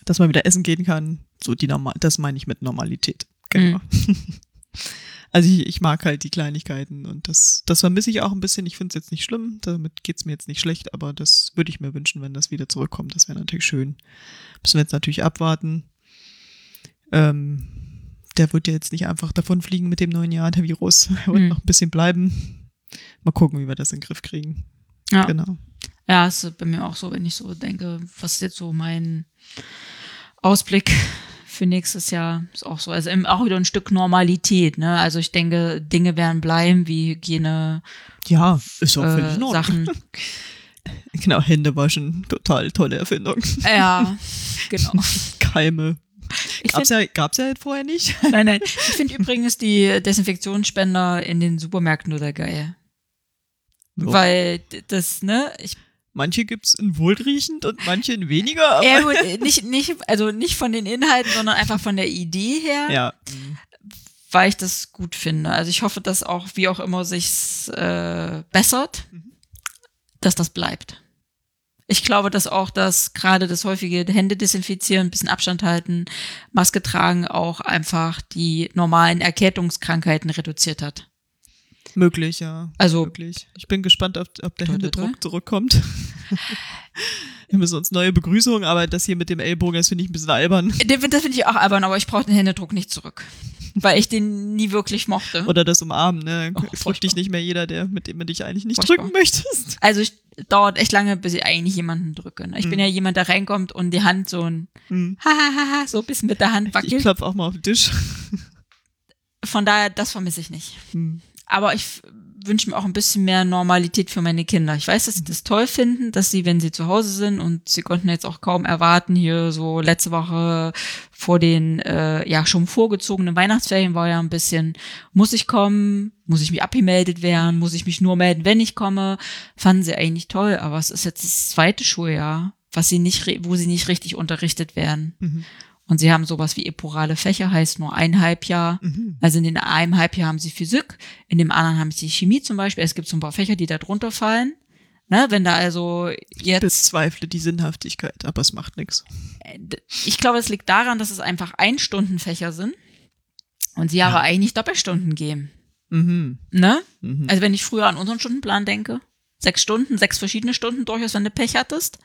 Dass man wieder essen gehen kann. So die normal, das meine ich mit Normalität. Genau. Hm. [laughs] Also ich, ich mag halt die Kleinigkeiten und das, das vermisse ich auch ein bisschen. Ich finde es jetzt nicht schlimm, damit geht es mir jetzt nicht schlecht, aber das würde ich mir wünschen, wenn das wieder zurückkommt. Das wäre natürlich schön. Müssen wir jetzt natürlich abwarten. Ähm, der wird ja jetzt nicht einfach davonfliegen mit dem neuen Jahr, der Virus. Er [laughs] wird mhm. noch ein bisschen bleiben. Mal gucken, wie wir das in den Griff kriegen. Ja. Genau. Ja, es ist bei mir auch so, wenn ich so denke, was ist jetzt so mein Ausblick für nächstes Jahr ist auch so. Also auch wieder ein Stück Normalität, ne? Also ich denke, Dinge werden bleiben, wie Hygiene. Ja, ist auch äh, Sachen. [laughs] genau, Hände waschen, total tolle Erfindung. Ja, [laughs] genau. Keime. Gab's find, ja, gab's ja vorher nicht. [laughs] Nein, nein. Ich finde übrigens die Desinfektionsspender in den Supermärkten oder geil. So. Weil das, ne, ich Manche gibt's in wohlriechend und manche in weniger. Aber ja, gut, [laughs] nicht, nicht, also nicht von den Inhalten, sondern einfach von der Idee her. Ja. Weil ich das gut finde. Also ich hoffe, dass auch, wie auch immer sich's äh, bessert, mhm. dass das bleibt. Ich glaube, dass auch das gerade das häufige Hände desinfizieren, ein bisschen Abstand halten, Maske tragen auch einfach die normalen Erkältungskrankheiten reduziert hat. Möglich, ja. Also möglich. Ich bin gespannt, ob, ob der Händedruck zurückkommt. [laughs] Wir müssen uns neue Begrüßungen, aber das hier mit dem Ellbogen, das finde ich ein bisschen albern. Das finde ich auch albern, aber ich brauche den Händedruck nicht zurück. Weil ich den nie wirklich mochte. Oder das Umarmen, ne? Oh, drückt dich nicht mehr jeder, der, mit dem du dich eigentlich nicht furchtbar. drücken möchtest. [laughs] Also ich dauert echt lange, bis ich eigentlich jemanden drücke. Ne? Ich mhm. bin ja jemand, der reinkommt und die Hand so ein mhm. so ein bisschen mit der Hand wackelt. Ich klopfe auch mal auf den Tisch. [laughs] von daher, das vermisse ich nicht. Hm. Aber ich wünsche mir auch ein bisschen mehr Normalität für meine Kinder. Ich weiß, dass sie das toll finden, dass sie, wenn sie zu Hause sind und sie konnten jetzt auch kaum erwarten, hier so letzte Woche vor den äh, ja schon vorgezogenen Weihnachtsferien war ja ein bisschen, muss ich kommen, muss ich mich abgemeldet werden, muss ich mich nur melden, wenn ich komme, fanden sie eigentlich toll, aber es ist jetzt das zweite Schuljahr, was sie nicht, wo sie nicht richtig unterrichtet werden. Mhm. Und sie haben sowas wie eporale Fächer, heißt nur ein Halbjahr. Mhm. Also in einem Halbjahr haben sie Physik, in dem anderen haben sie Chemie zum Beispiel. Es gibt so ein paar Fächer, die da drunter fallen. Ne, wenn da also jetzt. Ich bezweifle die Sinnhaftigkeit, aber es macht nichts. Äh, ich glaube, es liegt daran, dass es einfach Einstundenfächer sind und sie ja. aber eigentlich Doppelstunden geben. Mhm. Ne? Mhm. Also wenn ich früher an unseren Stundenplan denke, sechs Stunden, sechs verschiedene Stunden durchaus, wenn du Pech hattest.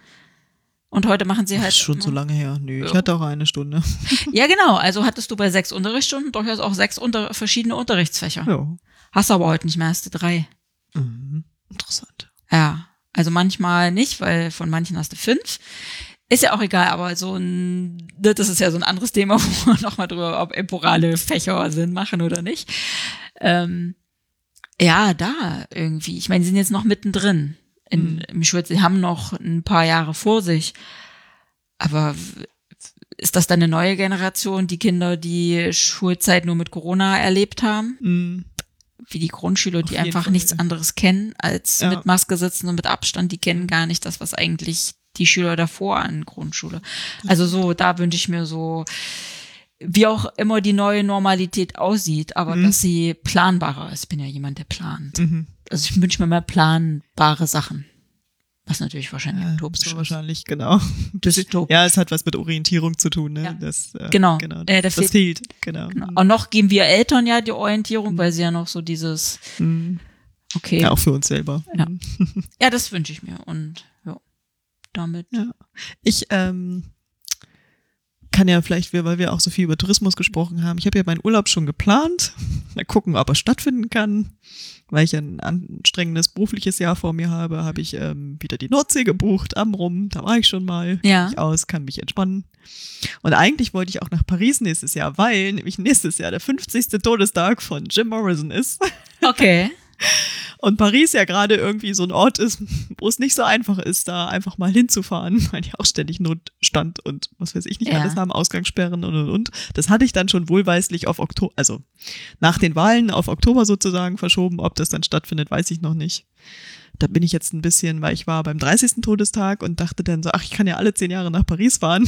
Und heute machen sie halt. Das ist schon so lange her. Nö, ja. ich hatte auch eine Stunde. [laughs] Ja, genau. Also hattest du bei sechs Unterrichtsstunden durchaus auch sechs unter verschiedene Unterrichtsfächer. Ja. Hast du aber heute nicht mehr, hast du drei. Mhm. Interessant. Ja. Also manchmal nicht, weil von manchen hast du fünf. Ist ja auch egal, aber so ein, ne, das ist ja so ein anderes Thema, [laughs] wo wir nochmal drüber, ob emporale Fächer Sinn machen oder nicht. Ähm, ja, da irgendwie. Ich meine, sie sind jetzt noch mittendrin in, mhm. im Schulz. Sie haben noch ein paar Jahre vor sich. Aber ist das dann eine neue Generation, die Kinder, die Schulzeit nur mit Corona erlebt haben? Mhm. Wie die Grundschüler, die einfach Fall, nichts anderes kennen, als ja. mit Maske sitzen und mit Abstand. Die kennen gar nicht das, was eigentlich die Schüler davor an Grundschule. Also so, da wünsche ich mir so, wie auch immer die neue Normalität aussieht, aber mhm. dass sie planbarer ist. Ich bin ja jemand, der plant. Mhm. Also ich wünsche mir mehr planbare Sachen. Was natürlich wahrscheinlich ja, utopisch ist. Wahrscheinlich, genau. Dystopisch. Ja, es hat was mit Orientierung zu tun, ne? Ja. Das, äh, genau. genau. Äh, das, das fehlt. Genau. genau. Und noch geben wir Eltern ja die Orientierung, mhm. weil sie ja noch so dieses, mhm. okay. Ja, auch für uns selber. Ja, mhm. [laughs] ja das wünsche ich mir. Und ja, damit. Ja. Ich, ähm, kann ja vielleicht, weil wir auch so viel über Tourismus gesprochen haben, ich habe ja meinen Urlaub schon geplant. [laughs] Mal gucken, ob er stattfinden kann. Weil ich ein anstrengendes berufliches Jahr vor mir habe, habe ich ähm, wieder die Nordsee gebucht, am Rum. Da war ich schon mal. Ja. Ich aus, kann mich entspannen. Und eigentlich wollte ich auch nach Paris nächstes Jahr, weil nämlich nächstes Jahr der 50. Todestag von Jim Morrison ist. Okay. [laughs] Und Paris ja gerade irgendwie so ein Ort ist, wo es nicht so einfach ist, da einfach mal hinzufahren, [laughs] weil die auch ständig Notstand und was weiß ich nicht ja. alles haben, Ausgangssperren und und und. Das hatte ich dann schon wohlweislich auf Oktober, also nach den Wahlen auf Oktober sozusagen verschoben. Ob das dann stattfindet, weiß ich noch nicht. Da bin ich jetzt ein bisschen, weil ich war beim 30. Todestag und dachte dann so, ach, ich kann ja alle zehn Jahre nach Paris fahren.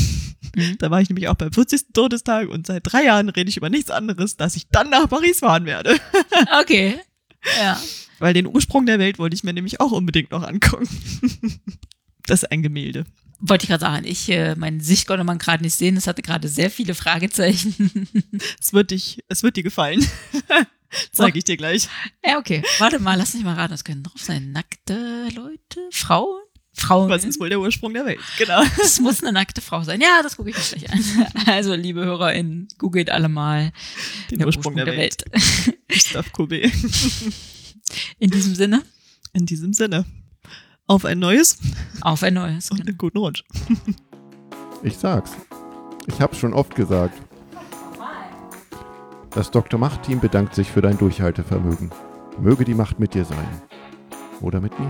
Mhm. [laughs] Da war ich nämlich auch beim 40. Todestag und seit drei Jahren rede ich über nichts anderes, dass ich dann nach Paris fahren werde. [laughs] Okay. Ja. Weil den Ursprung der Welt wollte ich mir nämlich auch unbedingt noch angucken. [laughs] das ist ein Gemälde. Wollte ich gerade sagen, ich, äh, mein Sicht konnte man gerade nicht sehen, es hatte gerade sehr viele Fragezeichen. [laughs] es wird dich, es wird dir gefallen. [laughs] Zeige ich dir gleich. Ja, okay. Warte mal, lass mich mal raten, das können drauf sein. Nackte Leute, Frauen? Frauen. Was ist wohl der Ursprung der Welt? Genau. Es muss eine nackte Frau sein. Ja, das gucke ich mir gleich an. Also, liebe HörerInnen, googelt alle mal den Ursprung, Ursprung, der, der Welt. Welt. Gustave Courbet. In diesem Sinne? In diesem Sinne. Auf ein neues. Auf ein neues. Und genau. einen guten Rutsch. Ich sag's. Ich hab's schon oft gesagt. Das Dr. Macht-Team bedankt sich für dein Durchhaltevermögen. Möge die Macht mit dir sein. Oder mit mir.